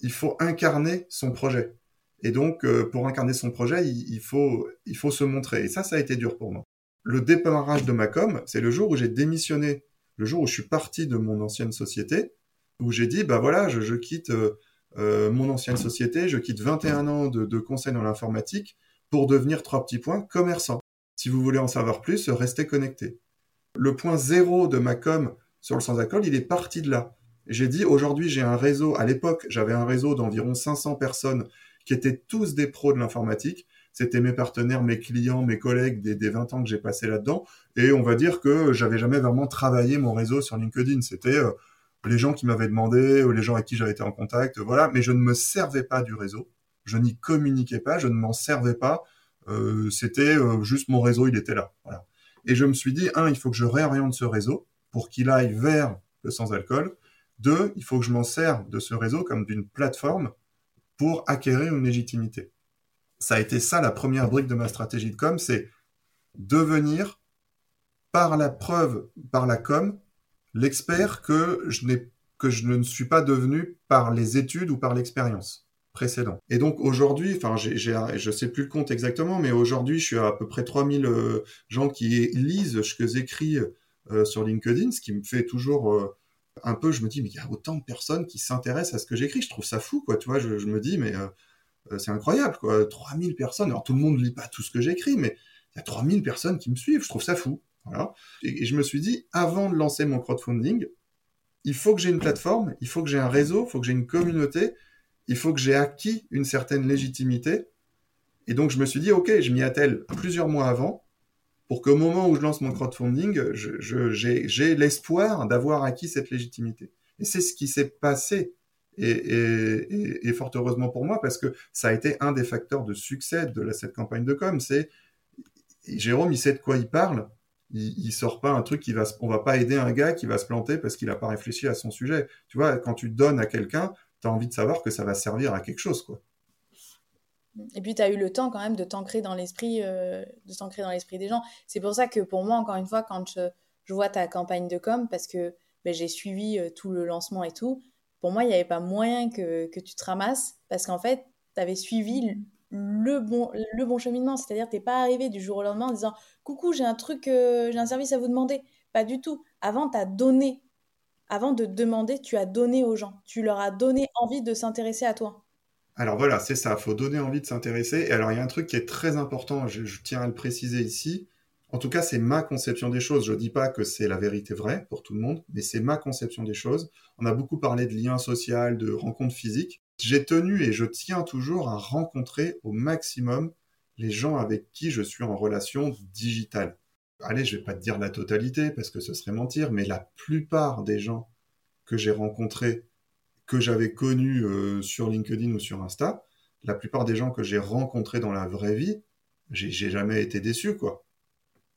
il faut incarner son projet. Et donc, euh, pour incarner son projet, il, faut, il faut se montrer. Et ça, ça a été dur pour moi. Le démarrage de ma com, c'est le jour où j'ai démissionné le jour où je suis parti de mon ancienne société, où j'ai dit, bah voilà, je, quitte euh, euh, mon ancienne société, je quitte 21 ans de, conseil dans l'informatique pour devenir trois petits points commerçant. Si vous voulez en savoir plus, restez connectés. Le point zéro de ma com sur le sans-alcool, il est parti de là. J'ai dit, aujourd'hui, j'ai un réseau, à l'époque, j'avais un réseau d'environ 500 personnes qui étaient tous des pros de l'informatique. c'était mes partenaires, mes clients, mes collègues des, des 20 ans que j'ai passé là-dedans. Et on va dire que j'avais jamais vraiment travaillé mon réseau sur LinkedIn. C'était euh, les gens qui m'avaient demandé, ou les gens avec qui j'avais été en contact, voilà. Mais je ne me servais pas du réseau. Je n'y communiquais pas, je ne m'en servais pas. Euh, c'était euh, juste mon réseau, il était là. Voilà. Et je me suis dit, un, il faut que je réoriente ce réseau pour qu'il aille vers le sans-alcool. Deux, il faut que je m'en serve de ce réseau comme d'une plateforme pour acquérir une légitimité. Ça a été ça la première brique de ma stratégie de com, c'est devenir par la preuve, par la com, l'expert que je n'ai que je ne suis pas devenu par les études ou par l'expérience précédente. Et donc aujourd'hui, enfin, j'ai, je sais plus le compte exactement, mais aujourd'hui, je suis à, à peu près 3000 euh, gens qui lisent ce que j'écris euh, sur LinkedIn, ce qui me fait toujours euh, un peu, je me dis, mais il y a autant de personnes qui s'intéressent à ce que j'écris. Je trouve ça fou, quoi. Tu vois, je, je me dis, mais euh, c'est incroyable, quoi. 3000 personnes. Alors, tout le monde ne lit pas tout ce que j'écris, mais il y a 3000 personnes qui me suivent. Je trouve ça fou. Et, je me suis dit, avant de lancer mon crowdfunding, il faut que j'ai une plateforme, il faut que j'ai un réseau, il faut que j'ai une communauté, il faut que j'ai acquis une certaine légitimité. Et donc, je me suis dit, OK, je m'y attelle plusieurs mois avant pour qu'au moment où je lance mon crowdfunding, j'ai l'espoir d'avoir acquis cette légitimité. Et c'est ce qui s'est passé. Et, fort heureusement pour moi, parce que ça a été un des facteurs de succès de cette campagne de com. C'est Jérôme, il sait de quoi il parle. Il, il sort pas un truc qui va, on va pas aider un gars qui va se planter parce qu'il a pas réfléchi à son sujet. Tu vois, quand tu donnes à quelqu'un, tu as envie de savoir que ça va servir à quelque chose, quoi. Et puis, tu as eu le temps quand même de t'ancrer dans l'esprit euh, de t'ancrer dans l'esprit des gens. C'est pour ça que pour moi, encore une fois, quand je, je vois ta campagne de com, parce que ben, j'ai suivi euh, tout le lancement et tout, pour moi, il n'y avait pas moyen que, que, tu te ramasses, parce qu'en fait, tu avais suivi le bon, le bon cheminement. C'est-à-dire, tu n'es pas arrivé du jour au lendemain en disant Coucou, j'ai un truc, euh, j'ai un service à vous demander. Pas du tout. Avant, tu as donné. Avant de demander, tu as donné aux gens. Tu leur as donné envie de s'intéresser à toi. Alors voilà, c'est ça, il faut donner envie de s'intéresser. Et alors il y a un truc qui est très important, je, je tiens à le préciser ici. En tout cas, c'est ma conception des choses. Je ne dis pas que c'est la vérité vraie pour tout le monde, mais c'est ma conception des choses. On a beaucoup parlé de liens sociaux, de rencontres physiques. J'ai tenu et je tiens toujours à rencontrer au maximum les gens avec qui je suis en relation digitale. Allez, je vais pas te dire la totalité parce que ce serait mentir, mais la plupart des gens que j'ai rencontrés que j'avais connu euh, sur LinkedIn ou sur Insta, la plupart des gens que j'ai rencontrés dans la vraie vie, j'ai jamais été déçu, quoi.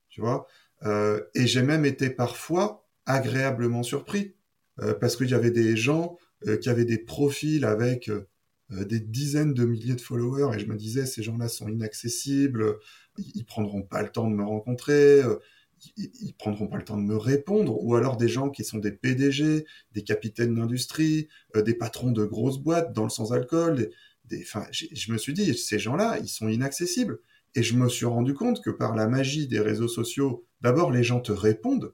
Tu vois? Euh, Et j'ai même été parfois agréablement surpris euh, parce qu'il y avait des gens qui avaient des profils avec euh, des dizaines de milliers de followers et je me disais ces gens-là sont inaccessibles, ils, ils prendront pas le temps de me rencontrer, euh, ils prendront pas le temps de me répondre, ou alors des gens qui sont des PDG, des capitaines d'industrie, euh, des patrons de grosses boîtes dans le sans-alcool. Des, je me suis dit, ces gens-là, ils sont inaccessibles. Et je me suis rendu compte que par la magie des réseaux sociaux, d'abord les gens te répondent.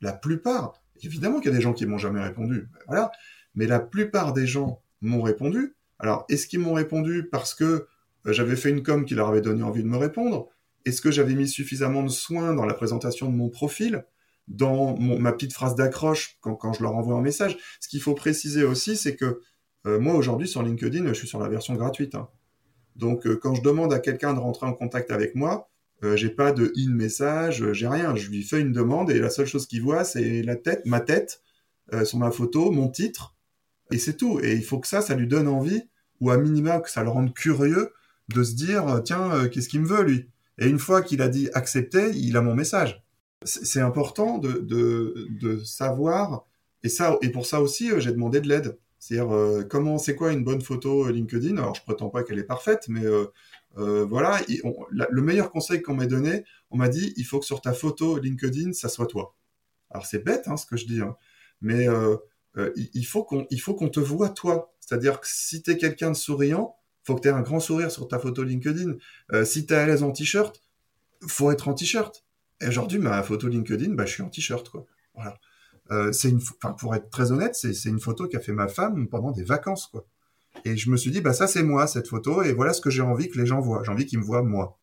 La plupart, évidemment qu'il y a des gens qui m'ont jamais répondu, ben voilà, mais la plupart des gens m'ont répondu. Alors, est-ce qu'ils m'ont répondu parce que euh, j'avais fait une com qui leur avait donné envie de me répondre? Est-ce que j'avais mis suffisamment de soin dans la présentation de mon profil, dans ma petite phrase d'accroche quand, je leur envoie un message? Ce qu'il faut préciser aussi, c'est que euh, moi aujourd'hui sur LinkedIn, je suis sur la version gratuite. Hein. Donc euh, quand je demande à quelqu'un de rentrer en contact avec moi, j'ai pas de in message, j'ai rien. Je lui fais une demande et la seule chose qu'il voit, c'est la tête, ma tête sur ma photo, mon titre, et c'est tout. Et il faut que ça, ça lui donne envie, ou à minima que ça le rende curieux de se dire tiens, euh, qu'est-ce qu'il me veut lui? Et une fois qu'il a dit accepter, il a mon message. C'est important de, de, savoir, et ça, et pour ça aussi, euh, j'ai demandé de l'aide. C'est-à-dire, euh, comment, c'est quoi une bonne photo euh, LinkedIn? Alors, je prétends pas qu'elle est parfaite, mais euh, euh, voilà, le meilleur conseil qu'on m'ait donné, on m'a dit, il faut que sur ta photo LinkedIn, ça soit toi. Alors, c'est bête, hein, ce que je dis, hein, mais euh, il faut qu'on, te voit toi. C'est-à-dire que si tu es quelqu'un de souriant, faut que tu aies un grand sourire sur ta photo LinkedIn. Euh, si tu es à l'aise en t-shirt, faut être en t-shirt. Et aujourd'hui, ma photo LinkedIn, bah, je suis en t-shirt. Euh, c'est une, pour être très honnête, c'est, une photo qu'a fait ma femme pendant des vacances, quoi. Et je me suis dit, bah, ça, c'est moi, cette photo, et voilà ce que j'ai envie que les gens voient. J'ai envie qu'ils me voient moi.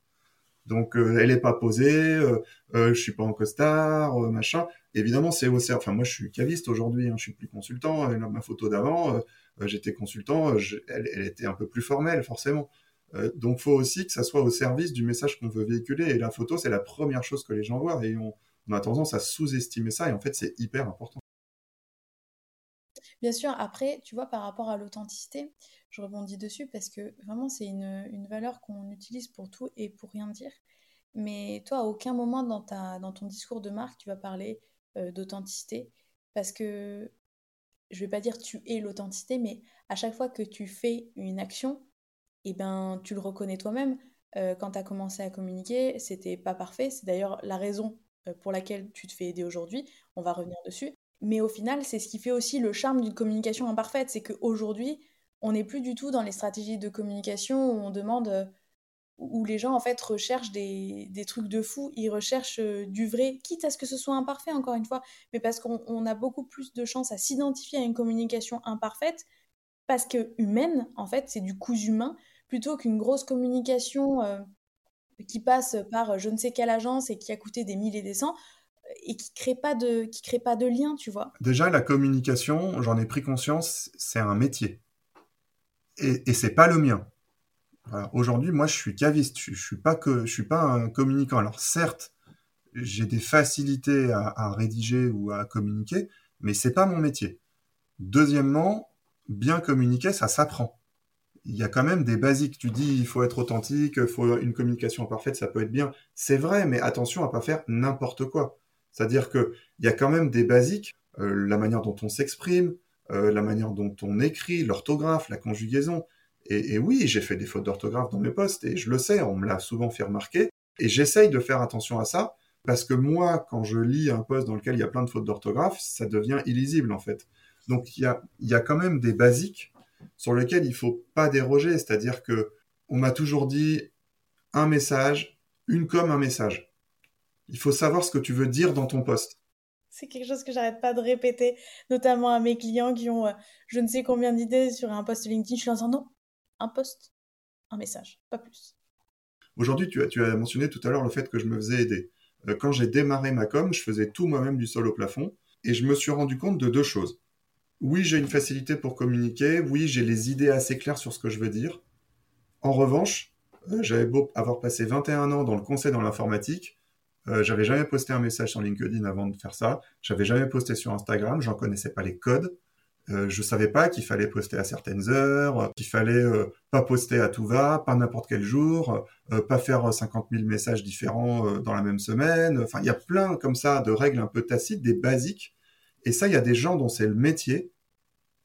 Donc, elle est pas posée, euh, euh, je suis pas en costard, machin. Évidemment, c'est au Enfin, moi, je suis caviste aujourd'hui, hein, je suis plus consultant. ma photo d'avant, euh, j'étais consultant, elle, était un peu plus formelle, forcément. Euh, donc, faut aussi que ça soit au service du message qu'on veut véhiculer. Et la photo, c'est la première chose que les gens voient. Et on, a tendance à sous-estimer ça. Et en fait, c'est hyper important. Bien sûr, après, tu vois, par rapport à l'authenticité, je rebondis dessus parce que vraiment, c'est une, valeur qu'on utilise pour tout et pour rien dire. Mais toi, à aucun moment dans, ton discours de marque, tu vas parler euh, d'authenticité parce que je vais pas dire tu es l'authenticité, mais à chaque fois que tu fais une action, eh ben, tu le reconnais toi-même. Euh, quand tu as commencé à communiquer, c'était pas parfait. C'est d'ailleurs la raison euh, pour laquelle tu te fais aider aujourd'hui. On va revenir dessus. Mais au final, c'est ce qui fait aussi le charme d'une communication imparfaite. C'est qu'aujourd'hui, on n'est plus du tout dans les stratégies de communication où on demande, euh, où les gens en fait recherchent des, des trucs de fou, ils recherchent euh, du vrai, quitte à ce que ce soit imparfait encore une fois, mais parce qu'on a beaucoup plus de chances à s'identifier à une communication imparfaite, parce que humaine, en fait, c'est du coup humain, plutôt qu'une grosse communication euh, qui passe par je ne sais quelle agence et qui a coûté des milliers et des cents et qui crée pas de qui crée pas de lien, tu vois. Déjà la communication, j'en ai pris conscience, c'est un métier. Et, et c'est pas le mien. Aujourd'hui, moi, je suis caviste. Je, je suis pas que, je suis pas un communicant. Alors certes, j'ai des facilités à, à, rédiger ou à communiquer, mais c'est pas mon métier. Deuxièmement, bien communiquer, ça s'apprend. Il y a quand même des basiques. Tu dis, il faut être authentique, il faut une communication parfaite, ça peut être bien. C'est vrai, mais attention à pas faire n'importe quoi. C'est-à-dire que il y a quand même des basiques, euh, la manière dont on s'exprime, euh, la manière dont on écrit, l'orthographe, la conjugaison. Et, oui, j'ai fait des fautes d'orthographe dans mes posts et je le sais, on me l'a souvent fait remarquer. Et j'essaye de faire attention à ça parce que moi, quand je lis un post dans lequel il y a plein de fautes d'orthographe, ça devient illisible en fait. Donc il y a, y a quand même des basiques sur lesquels il faut pas déroger. C'est-à-dire que on m'a toujours dit un message, une com, un message. Il faut savoir ce que tu veux dire dans ton poste. C'est quelque chose que j'arrête pas de répéter, notamment à mes clients qui ont euh, je ne sais combien d'idées sur un post LinkedIn. Je suis en disant non, un post, un message, pas plus. Aujourd'hui, tu as, mentionné tout à l'heure le fait que je me faisais aider. Euh, quand j'ai démarré ma com, je faisais tout moi-même du sol au plafond et je me suis rendu compte de deux choses. Oui, j'ai une facilité pour communiquer, oui, j'ai les idées assez claires sur ce que je veux dire. En revanche, euh, j'avais beau avoir passé 21 ans dans le conseil dans l'informatique, euh, j'avais jamais posté un message sur LinkedIn avant de faire ça. J'avais jamais posté sur Instagram. J'en connaissais pas les codes. Euh, je savais pas qu'il fallait poster à certaines heures, qu'il fallait euh, pas poster à tout va, pas n'importe quel jour, euh, pas faire 50 000 messages différents euh, dans la même semaine. Enfin, il y a plein comme ça de règles un peu tacites, des basiques. Et ça, il y a des gens dont c'est le métier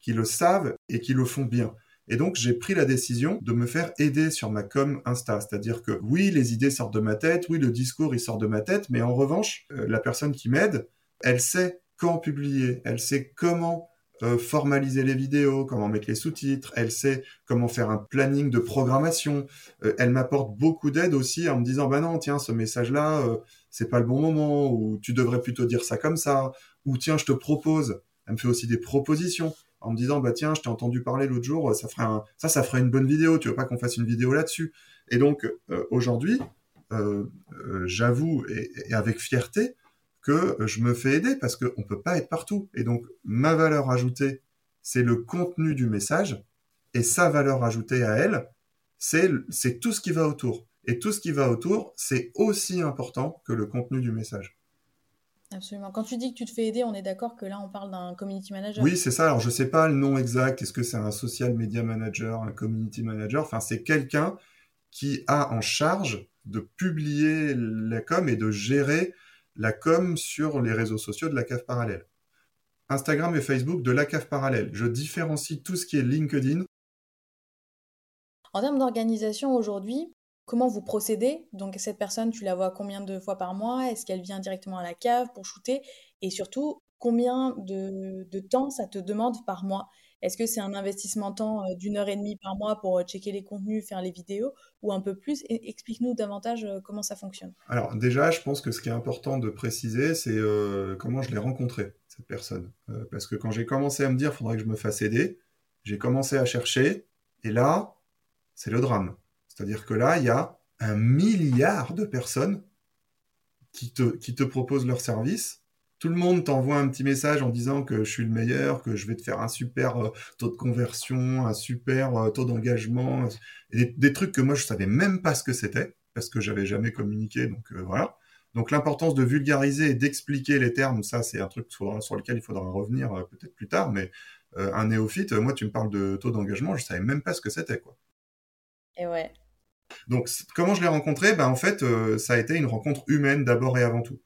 qui le savent et qui le font bien. Et donc, j'ai pris la décision de me faire aider sur ma com Insta. C'est-à-dire que oui, les idées sortent de ma tête, oui, le discours, il sort de ma tête, mais en revanche, euh, la personne qui m'aide, elle sait quand publier, elle sait comment euh, formaliser les vidéos, comment mettre les sous-titres, elle sait comment faire un planning de programmation. Euh, elle m'apporte beaucoup d'aide aussi en me disant, bah non, tiens, ce message-là, euh, c'est pas le bon moment, ou tu devrais plutôt dire ça comme ça, ou tiens, je te propose. Elle me fait aussi des propositions en me disant bah tiens je t'ai entendu parler l'autre jour ça ferait ça ça ferait une bonne vidéo tu veux pas qu'on fasse une vidéo là-dessus et donc aujourd'hui j'avoue et, avec fierté que je me fais aider parce qu'on peut pas être partout et donc ma valeur ajoutée c'est le contenu du message et sa valeur ajoutée à elle c'est tout ce qui va autour et tout ce qui va autour c'est aussi important que le contenu du message Absolument. Quand tu dis que tu te fais aider, on est d'accord que là, on parle d'un community manager. Oui, c'est ça. Alors, je sais pas le nom exact. Est-ce que c'est un social media manager, un community manager? Enfin, c'est quelqu'un qui a en charge de publier la com et de gérer la com sur les réseaux sociaux de la cave parallèle. Instagram et Facebook de la cave parallèle. Je différencie tout ce qui est LinkedIn. En termes d'organisation aujourd'hui, comment vous procédez? Donc cette personne, tu la vois combien de fois par mois? Est-ce qu'elle vient directement à la cave pour shooter? Et surtout, combien de, de temps ça te demande par mois? Est-ce que c'est un investissement temps euh, d'une heure et demie par mois pour euh, checker les contenus, faire les vidéos, ou un peu plus? Explique-nous davantage euh, comment ça fonctionne. Alors déjà, je pense que ce qui est important de préciser, c'est comment je l'ai rencontré, cette personne. Parce que quand j'ai commencé à me dire, faudrait que je me fasse aider, j'ai commencé à chercher, et là, c'est le drame c'est-à-dire que là, il y a un milliard de personnes qui te, qui te proposent leur service Tout le monde t'envoie un petit message en disant que je suis le meilleur, que je vais te faire un super euh, taux de conversion, un super euh, taux d'engagement, des, trucs que moi je savais même pas ce que c'était parce que j'avais jamais communiqué. Donc euh, voilà. Donc l'importance de vulgariser et d'expliquer les termes, ça c'est un truc sur lequel il faudra revenir peut-être plus tard. Mais un néophyte, moi tu me parles de taux d'engagement, je savais même pas ce que c'était quoi. Et ouais. Donc comment je l'ai rencontré? Ben en fait, ça a été une rencontre humaine d'abord et avant tout.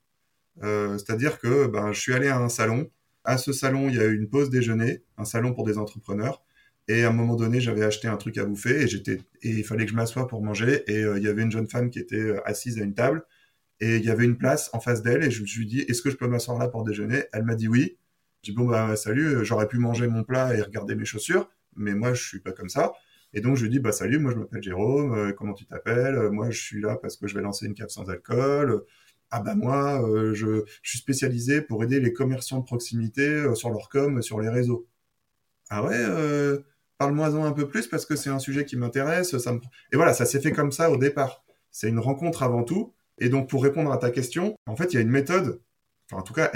Euh, c'est-à-dire que ben, je suis allé à un salon. À ce salon, il y a eu une pause déjeuner, un salon pour des entrepreneurs. Et à un moment donné, j'avais acheté un truc à bouffer et j'étais et il fallait que je m'assoie pour manger. Et euh, il y avait une jeune femme qui était euh, assise à une table et il y avait une place en face d'elle. Et je me suis dit, est-ce que je peux m'asseoir là pour déjeuner? Elle m'a dit oui. J'ai dit bon bah salut, j'aurais pu manger mon plat et regarder mes chaussures, mais moi je suis pas comme ça. Et donc je lui dis bah salut, moi je m'appelle Jérôme, comment tu t'appelles? Moi je suis là parce que je vais lancer une cave sans alcool ah bah moi, euh, je, suis spécialisé pour aider les commerçants de proximité euh, sur leur com, sur les réseaux. Ah ouais, euh, parle-moi-en un peu plus parce que c'est un sujet qui m'intéresse. Ça me... Et voilà, ça s'est fait comme ça au départ. C'est une rencontre avant tout. Et donc pour répondre à ta question, en fait, il y a une méthode. Enfin, en tout cas,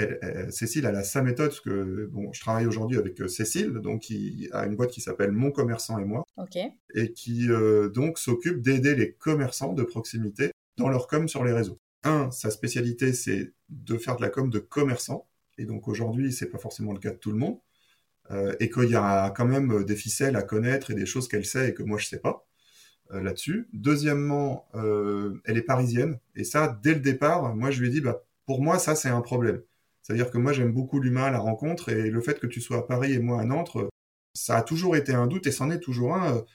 Cécile, elle a sa méthode parce que bon, je travaille aujourd'hui avec Cécile, donc qui a une boîte qui s'appelle Mon Commerçant et moi, et qui donc s'occupe d'aider les commerçants de proximité dans leur com sur les réseaux un, sa spécialité, c'est de faire de la com de commerçant. Et donc aujourd'hui, c'est pas forcément le cas de tout le monde. Euh, et qu'il y a quand même des ficelles à connaître et des choses qu'elle sait et que moi je sais pas euh, là-dessus. Deuxièmement, euh, elle est parisienne. Et ça, dès le départ, moi je lui ai dit, bah, pour moi, ça c'est un problème. C'est-à-dire que moi j'aime beaucoup l'humain, la rencontre, et le fait que tu sois à Paris et moi à Nantes, ça a toujours été un doute et c'en est toujours un.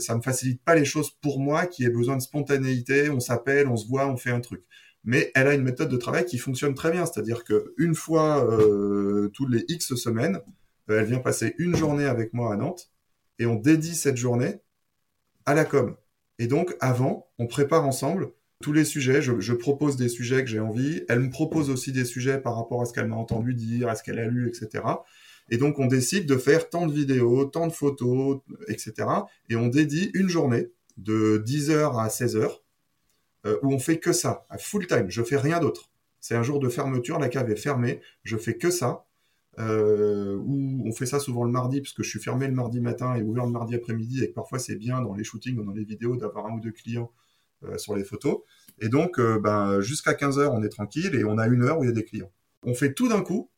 ça me facilite pas les choses pour moi qui ai besoin de spontanéité. On s'appelle, on se voit, on fait un truc mais elle a une méthode de travail qui fonctionne très bien. C'est-à-dire qu'une fois euh, toutes les X semaines, euh, elle vient passer une journée avec moi à Nantes et on dédie cette journée à la com. Et donc, avant, on prépare ensemble tous les sujets. Je, propose des sujets que j'ai envie. Elle me propose aussi des sujets par rapport à ce qu'elle m'a entendu dire, à ce qu'elle a lu, etc. Et donc, on décide de faire tant de vidéos, tant de photos, etc. Et on dédie une journée de 10h à 16h euh, où on fait que ça, à full time. Je fais rien d'autre. C'est un jour de fermeture, la cave est fermée, je fais que ça. Euh, où on fait ça souvent le mardi, parce je suis fermé le mardi matin et ouvert le mardi après-midi, et que parfois c'est bien dans les shootings ou dans les vidéos d'avoir un ou deux clients euh, sur les photos. Et donc, ben, jusqu'à 15h, on est tranquille et on a une heure où il y a des clients. On fait tout d'un coup.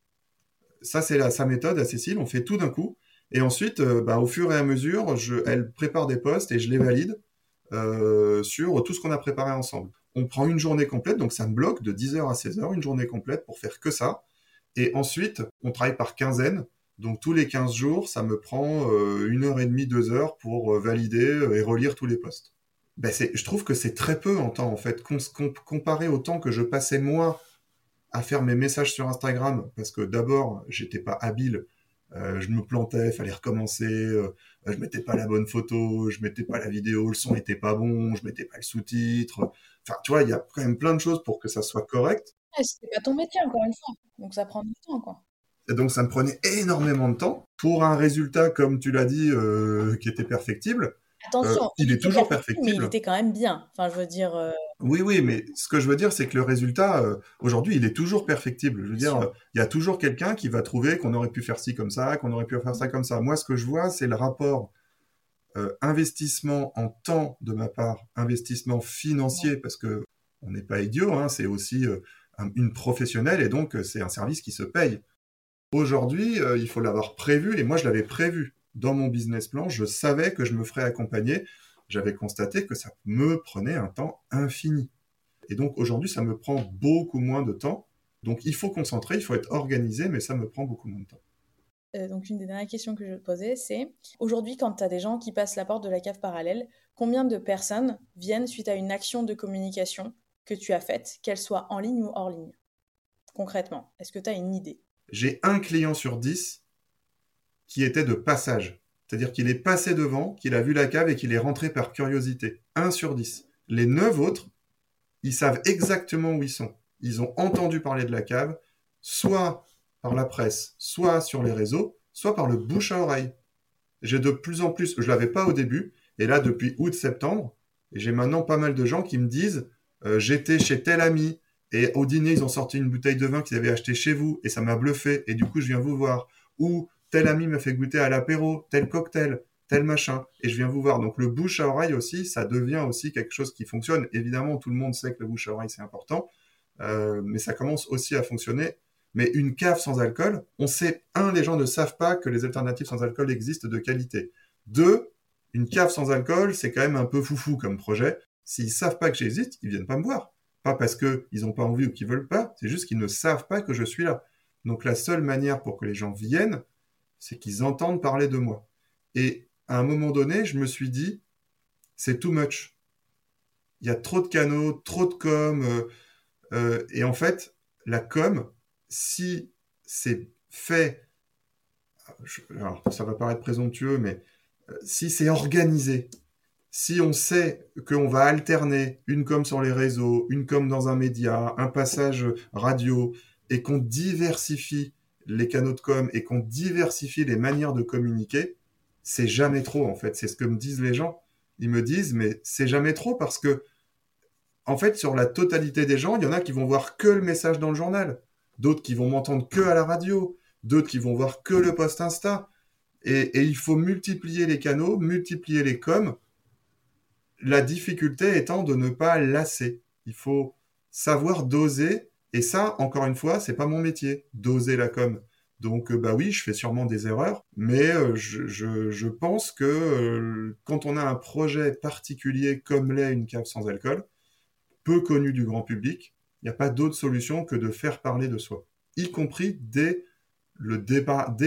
Ça, c'est sa méthode à Cécile. On fait tout d'un coup. Et ensuite, ben, au fur et à mesure, elle prépare des postes et je les valide. Euh, sur tout ce qu'on a préparé ensemble. On prend une journée complète, donc ça me bloque de 10h à 16h, une journée complète pour faire que ça. Et ensuite, on travaille par quinzaine. Donc tous les 15 jours, ça me prend euh, une heure et demie, deux heures pour euh, valider et relire tous les postes. Ben je trouve que c'est très peu en temps, en fait, comparé au temps que je passais moi à faire mes messages sur Instagram, parce que d'abord, j'étais pas habile je me plantais, fallait recommencer, je mettais pas la bonne photo, je mettais pas la vidéo, le son était pas bon, je mettais pas le sous-titre. Enfin, tu vois, il y a quand même plein de choses pour que ça soit correct. C'était pas ton métier encore une fois, donc ça prend du temps, quoi. Et donc ça me prenait énormément de temps pour un résultat, comme tu l'as dit, euh, qui était perfectible. Attention, il, est toujours perfectible. Mais il était quand même bien. Enfin, je veux dire. Oui, oui, mais ce que je veux dire, c'est que le résultat, euh, aujourd'hui, il est toujours perfectible. Je veux dire, euh, il y a toujours quelqu'un qui va trouver qu'on aurait pu faire ci comme ça, qu'on aurait pu faire ça comme ça. Moi, ce que je vois, c'est le rapport euh, investissement en temps de ma part, investissement financier, parce que on n'est pas idiot, hein, c'est aussi une professionnelle et donc c'est un service qui se paye. Aujourd'hui, il faut l'avoir prévu et moi, je l'avais prévu dans mon business plan. Je savais que je me ferais accompagner j'avais constaté que ça me prenait un temps infini. Et donc aujourd'hui, ça me prend beaucoup moins de temps. Donc il faut concentrer, il faut être organisé, mais ça me prend beaucoup moins de temps. Euh, donc une des dernières questions que je te posais, c'est aujourd'hui quand tu as des gens qui passent la porte de la cave parallèle, combien de personnes viennent suite à une action de communication que tu as faite, qu'elle soit en ligne ou hors ligne Concrètement, est-ce que tu as une idée? J'ai un client sur dix qui était de passage. C'est-à-dire qu'il est passé devant, qu'il a vu la cave et qu'il est rentré par curiosité. 1 sur 10. Les 9 autres, ils savent exactement où ils sont. Ils ont entendu parler de la cave, soit par la presse, soit sur les réseaux, soit par le bouche à oreille. J'ai de plus en plus, je l'avais pas au début, et là depuis août-septembre, j'ai maintenant pas mal de gens qui me disent euh, j'étais chez tel ami Et au dîner, ils ont sorti une bouteille de vin qu'ils avaient acheté chez vous et ça m'a bluffé. Et du coup, je viens vous voir. Ou tel ami m'a fait goûter à l'apéro, tel cocktail, tel machin. Et je viens vous voir. Donc le bouche à oreille aussi, ça devient aussi quelque chose qui fonctionne. Évidemment, tout le monde sait que le bouche à oreille, c'est important. Euh, mais ça commence aussi à fonctionner. Mais une cave sans alcool, on sait, un, les gens ne savent pas que les alternatives sans alcool existent de qualité. Deux, une cave sans alcool, c'est quand même un peu foufou comme projet. S'ils savent pas que j'existe, ils viennent pas me voir. Pas parce qu'ils n'ont pas envie ou qu'ils veulent pas, c'est juste qu'ils ne savent pas que je suis là. Donc la seule manière pour que les gens viennent, c'est qu'ils entendent parler de moi. Et à un moment donné, je me suis dit, c'est too much. Il y a trop de canaux, trop de com. Euh, euh, et en fait, la com, si c'est fait, alors ça va paraître présomptueux, mais euh, si c'est organisé, si on sait qu'on va alterner une com sur les réseaux, une com dans un média, un passage radio, et qu'on diversifie les canaux de com et qu'on diversifie les manières de communiquer, c'est jamais trop en fait. C'est ce que me disent les gens. Ils me disent, mais c'est jamais trop parce que, en fait, sur la totalité des gens, il y en a qui vont voir que le message dans le journal, d'autres qui vont m'entendre que à la radio, d'autres qui vont voir que le post Insta. Et, il faut multiplier les canaux, multiplier les coms. La difficulté étant de ne pas lasser. Il faut savoir doser. Et ça, encore une fois, c'est pas mon métier, doser la com. Donc, euh, bah oui, je fais sûrement des erreurs, mais euh, je, pense que euh, quand on a un projet particulier comme l'est une cave sans alcool, peu connu du grand public, il n'y a pas d'autre solution que de faire parler de soi, y compris dès le, dès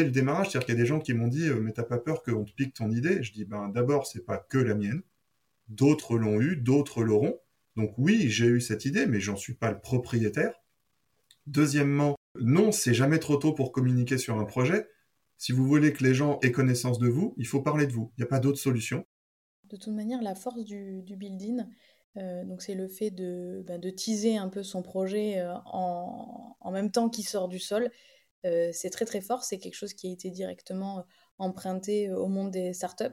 le démarrage. C'est-à-dire qu'il y a des gens qui m'ont dit Mais t'as pas peur qu'on te pique ton idée? Je dis ben, D'abord, c'est pas que la mienne. D'autres l'ont eu, d'autres l'auront. Donc, oui, j'ai eu cette idée, mais j'en suis pas le propriétaire. Deuxièmement, non, c'est jamais trop tôt pour communiquer sur un projet. Si vous voulez que les gens aient connaissance de vous, il faut parler de vous. Il n'y a pas d'autre solution. De toute manière, la force du, du build-in, euh, c'est le fait de, ben, de, teaser un peu son projet euh, en, en, même temps qu'il sort du sol. Euh, c'est très très fort, c'est quelque chose qui a été directement emprunté au monde des startups.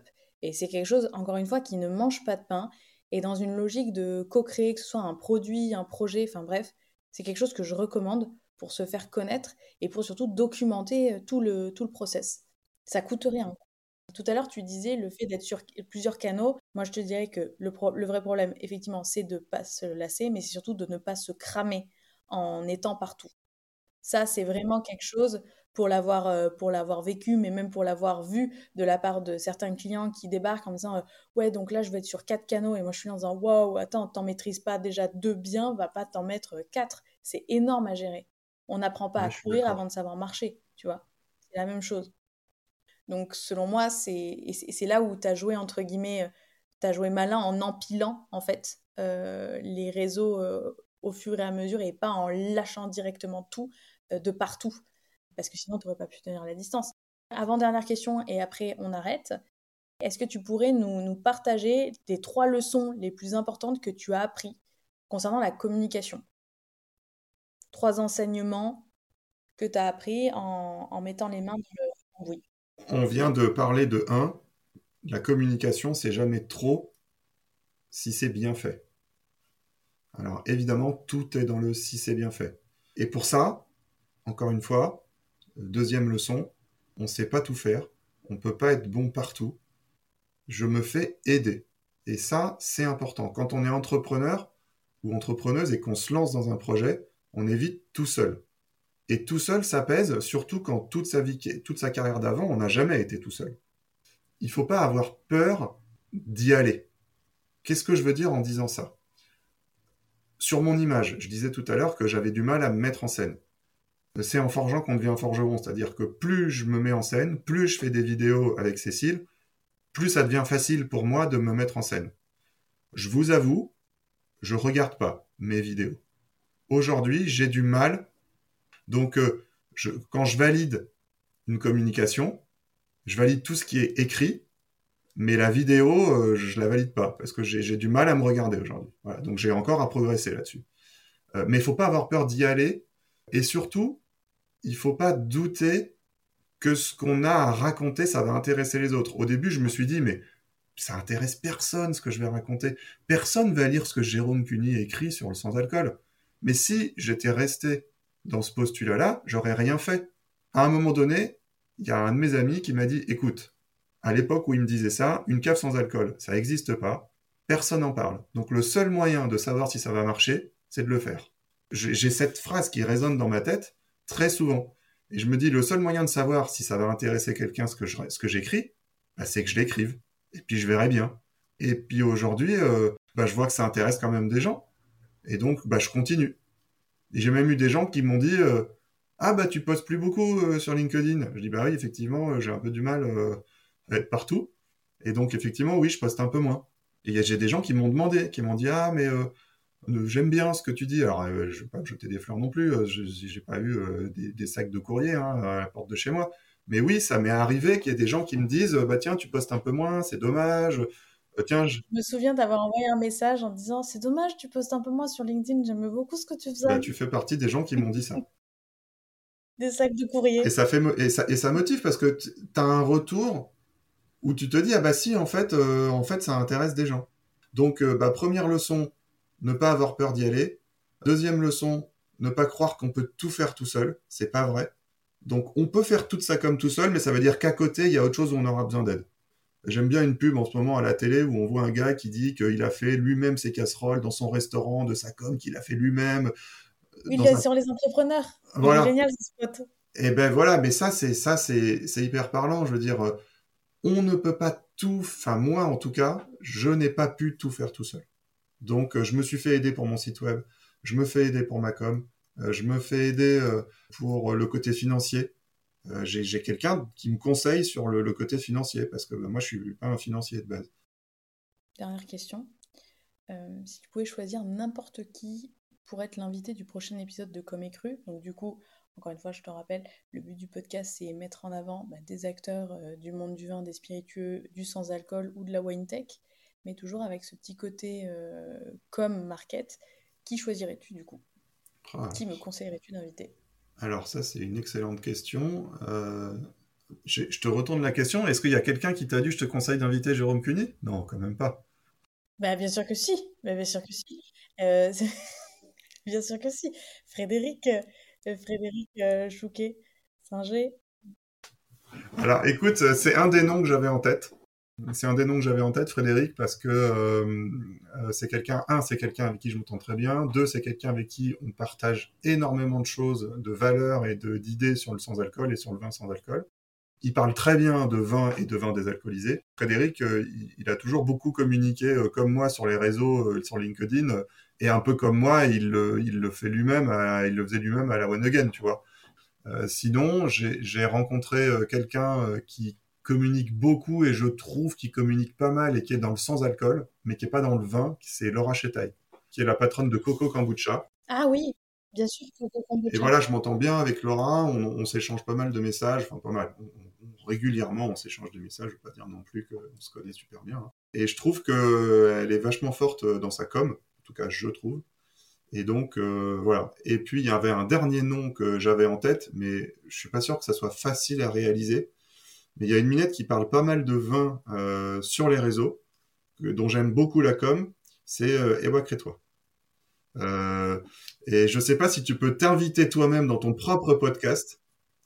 Et c'est quelque chose, encore une fois, qui ne mange pas de pain. Et dans une logique de co-créer, que ce soit un produit, un projet, enfin bref, c'est quelque chose que je recommande pour se faire connaître et pour surtout documenter tout le, tout le process. Ça coûte rien. Tout à l'heure, tu disais le fait d'être sur plusieurs canaux. Moi, je te dirais que le, le vrai problème, effectivement, c'est de ne pas se lasser, mais c'est surtout de ne pas se cramer en étant partout. Ça, c'est vraiment quelque chose pour l'avoir euh, pour l'avoir vécu, mais même pour l'avoir vu de la part de certains clients qui débarquent en me disant euh, ouais donc là je vais être sur quatre canaux et moi je suis en disant waouh attends t'en maîtrises pas déjà deux bien, va pas t'en mettre quatre, c'est énorme à gérer. On n'apprend pas à courir avant de savoir marcher, tu vois. C'est la même chose. Donc, selon moi, c'est là où tu as joué, entre guillemets, euh, tu as joué malin en empilant, en fait, euh, les réseaux euh, au fur et à mesure et pas en lâchant directement tout de partout. Parce que sinon, tu n'aurais pas pu tenir la distance. Avant-dernière question, et après, on arrête. Est-ce que tu pourrais nous, partager les trois leçons les plus importantes que tu as appris concernant la communication? Trois enseignements que tu as appris en, mettant les mains dans le cambouis On vient de parler de un. La communication, c'est jamais trop si c'est bien fait. Alors évidemment, tout est dans le si c'est bien fait. Et pour ça, encore une fois, deuxième leçon, on ne sait pas tout faire, on ne peut pas être bon partout. Je me fais aider. Et ça, c'est important. Quand on est entrepreneur ou entrepreneuse et qu'on se lance dans un projet, on est vite tout seul. Et tout seul, ça pèse, surtout quand toute sa vie, toute sa carrière d'avant, on n'a jamais été tout seul. Il faut pas avoir peur d'y aller. Qu'est-ce que je veux dire en disant ça? Sur mon image, je disais tout à l'heure que j'avais du mal à me mettre en scène. C'est en forgeant qu'on devient forgeron, c'est-à-dire que plus je me mets en scène, plus je fais des vidéos avec Cécile, plus ça devient facile pour moi de me mettre en scène. Je vous avoue, je regarde pas mes vidéos. Aujourd'hui, j'ai du mal. Donc, euh, quand je valide une communication, je valide tout ce qui est écrit, mais la vidéo, je euh, je la valide pas parce que j'ai du mal à me regarder aujourd'hui. donc j'ai encore à progresser là-dessus. Euh, mais il faut pas avoir peur d'y aller et surtout, il faut pas douter que ce qu'on a à raconter, ça va intéresser les autres. Au début, je me suis dit, mais ça intéresse personne ce que je vais raconter. Personne va lire ce que Jérôme Cuny écrit sur le sans-alcool Mais si j'étais resté dans ce postulat-là, j'aurais rien fait. À un moment donné, il y a un de mes amis qui m'a dit, écoute, à l'époque où il me disait ça, une cave sans alcool, ça n'existe pas, personne n'en parle. Donc le seul moyen de savoir si ça va marcher, c'est de le faire. J'ai cette phrase qui résonne dans ma tête très souvent. Et je me dis, le seul moyen de savoir si ça va intéresser quelqu'un ce que j'écris, bah, c'est que je l'écrive. Et puis je verrai bien. Et puis aujourd'hui, euh, bah, je vois que ça intéresse quand même des gens. Et donc, bah, je continue. Et j'ai même eu des gens qui m'ont dit, euh, ah bah tu postes plus beaucoup euh, sur LinkedIn. Je dis, bah oui, effectivement, j'ai un peu du mal à être partout. Et donc, effectivement, oui, je poste un peu moins. Et j'ai des gens qui m'ont demandé, qui m'ont dit, ah mais j'aime bien ce que tu dis. Alors, je je vais pas jeter des fleurs non plus. Je n'ai pas eu des, sacs de courrier hein, à la porte de chez moi. Mais oui, ça m'est arrivé qu'il y ait des gens qui me disent bah tiens, tu postes un peu moins, c'est dommage. Euh, tiens, je... me souviens d'avoir envoyé un message en disant c'est dommage, tu postes un peu moins sur LinkedIn, j'aime beaucoup ce que tu faisais. Bah, tu fais partie des gens qui m'ont dit ça. des sacs de courrier. Et ça, fait, et ça, et ça motive parce que tu as un retour où tu te dis ah bah si, en fait, euh, en fait ça intéresse des gens. Donc, euh, bah, première leçon, ne pas avoir peur d'y aller. Deuxième leçon, ne pas croire qu'on peut tout faire tout seul. C'est pas vrai. Donc on peut faire tout ça comme tout seul, mais ça veut dire qu'à côté, il y a autre chose où on aura besoin d'aide. J'aime bien une pub en ce moment à la télé où on voit un gars qui dit qu'il a fait lui-même ses casseroles dans son restaurant, de sa com, qu'il a fait lui-même. Il est sur les entrepreneurs. Voilà. génial ce spot. Et eh ben voilà, mais ça c'est ça c'est hyper parlant. Je veux dire, euh, on ne peut pas tout. Enfin moi en tout cas, je n'ai pas pu tout faire tout seul. Donc euh, je me suis fait aider pour mon site web, je me fais aider pour ma com, euh, je me fais aider euh, pour le côté financier. J'ai quelqu'un qui me conseille sur le, côté financier parce que bah, moi je suis pas un financier de base. Dernière question. si tu pouvais choisir n'importe qui pour être l'invité du prochain épisode de Comme Cru, donc du coup, encore une fois, je te rappelle, le but du podcast, c'est mettre en avant bah, des acteurs du monde du vin, des spiritueux, du sans-alcool ou de la wine tech, mais toujours avec ce petit côté comme market. Qui choisirais-tu du coup? Ah. Qui me conseillerais-tu d'inviter? Alors ça, c'est une excellente question. Euh, je te retourne la question. Est-ce qu'il y a quelqu'un qui t'a dit je te conseille d'inviter Jérôme Cuny? Non, quand même pas. Bah, bien sûr que si. Bah, bien sûr que si. Euh, bien sûr que si. Frédéric, euh, Frédéric Chouquet, Singer. Alors écoute, c'est un des noms que j'avais en tête. C'est un des noms que j'avais en tête, Frédéric, parce que euh, euh, c'est quelqu'un, un, c'est quelqu'un avec qui je m'entends très bien, deux, c'est quelqu'un avec qui on partage énormément de choses, de valeurs et d'idées sur le sans-alcool et sur le vin sans alcool. Il parle très bien de vin et de vin désalcoolisé. Frédéric, euh, il, a toujours beaucoup communiqué, comme moi, sur les réseaux, sur LinkedIn, et un peu comme moi, il, le fait lui-même, il le faisait lui-même à la One Again, tu vois. sinon, j'ai rencontré quelqu'un qui communique beaucoup et je trouve qu'il communique pas mal et qui est dans le sans-alcool, mais qui est pas dans le vin, c'est Laura Chetaille, qui est la patronne de Coco Kombucha. Ah oui, bien sûr, Coco Kombucha. Et voilà, je m'entends bien avec Laura, on, s'échange pas mal de messages, enfin pas mal, régulièrement on s'échange des messages, je veux pas dire non plus qu'on se connaît super bien. Hein. Et je trouve qu'elle est vachement forte dans sa com, en tout cas je trouve. Et donc euh, voilà. Et puis il y avait un dernier nom que j'avais en tête, mais je suis pas sûr que ça soit facile à réaliser. Mais il y a une minette qui parle pas mal de vin euh, sur les réseaux, dont j'aime beaucoup la com, c'est euh, Ewa Crétois. Euh, et je sais pas si tu peux t'inviter toi-même dans ton propre podcast.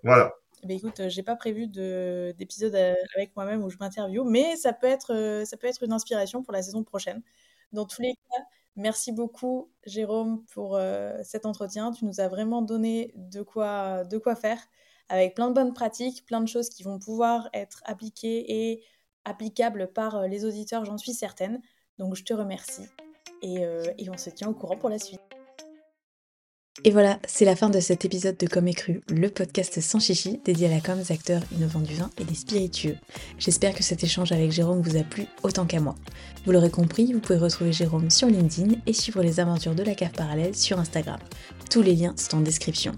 Voilà. Ben écoute, j'ai pas prévu d'épisode avec moi-même où je m'interviewe, mais ça peut, être, ça peut être une inspiration pour la saison prochaine. Dans tous les cas, merci beaucoup Jérôme pour cet entretien. Tu nous as vraiment donné de quoi, de quoi faire avec plein de bonnes pratiques, plein de choses qui vont pouvoir être appliquées et applicables par euh, les auditeurs, j'en suis certaine. Donc je te remercie et, euh, et on se tient au courant pour la suite. Et voilà, c'est la fin de cet épisode de Comme Écru, le podcast sans chichi dédié à la com des acteurs innovants du vin et des spiritueux. J'espère que cet échange avec Jérôme vous a plu autant qu'à moi. Vous l'aurez compris, vous pouvez retrouver Jérôme sur LinkedIn et suivre les aventures de la cave parallèle sur Instagram. Tous les liens sont en description.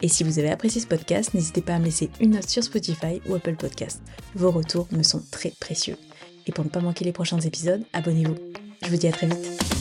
Et si vous avez apprécié ce podcast, n'hésitez pas à me laisser une note sur Spotify ou Apple Podcast. Vos retours me sont très précieux. Et pour ne pas manquer les prochains épisodes, abonnez-vous. Je vous dis à très vite.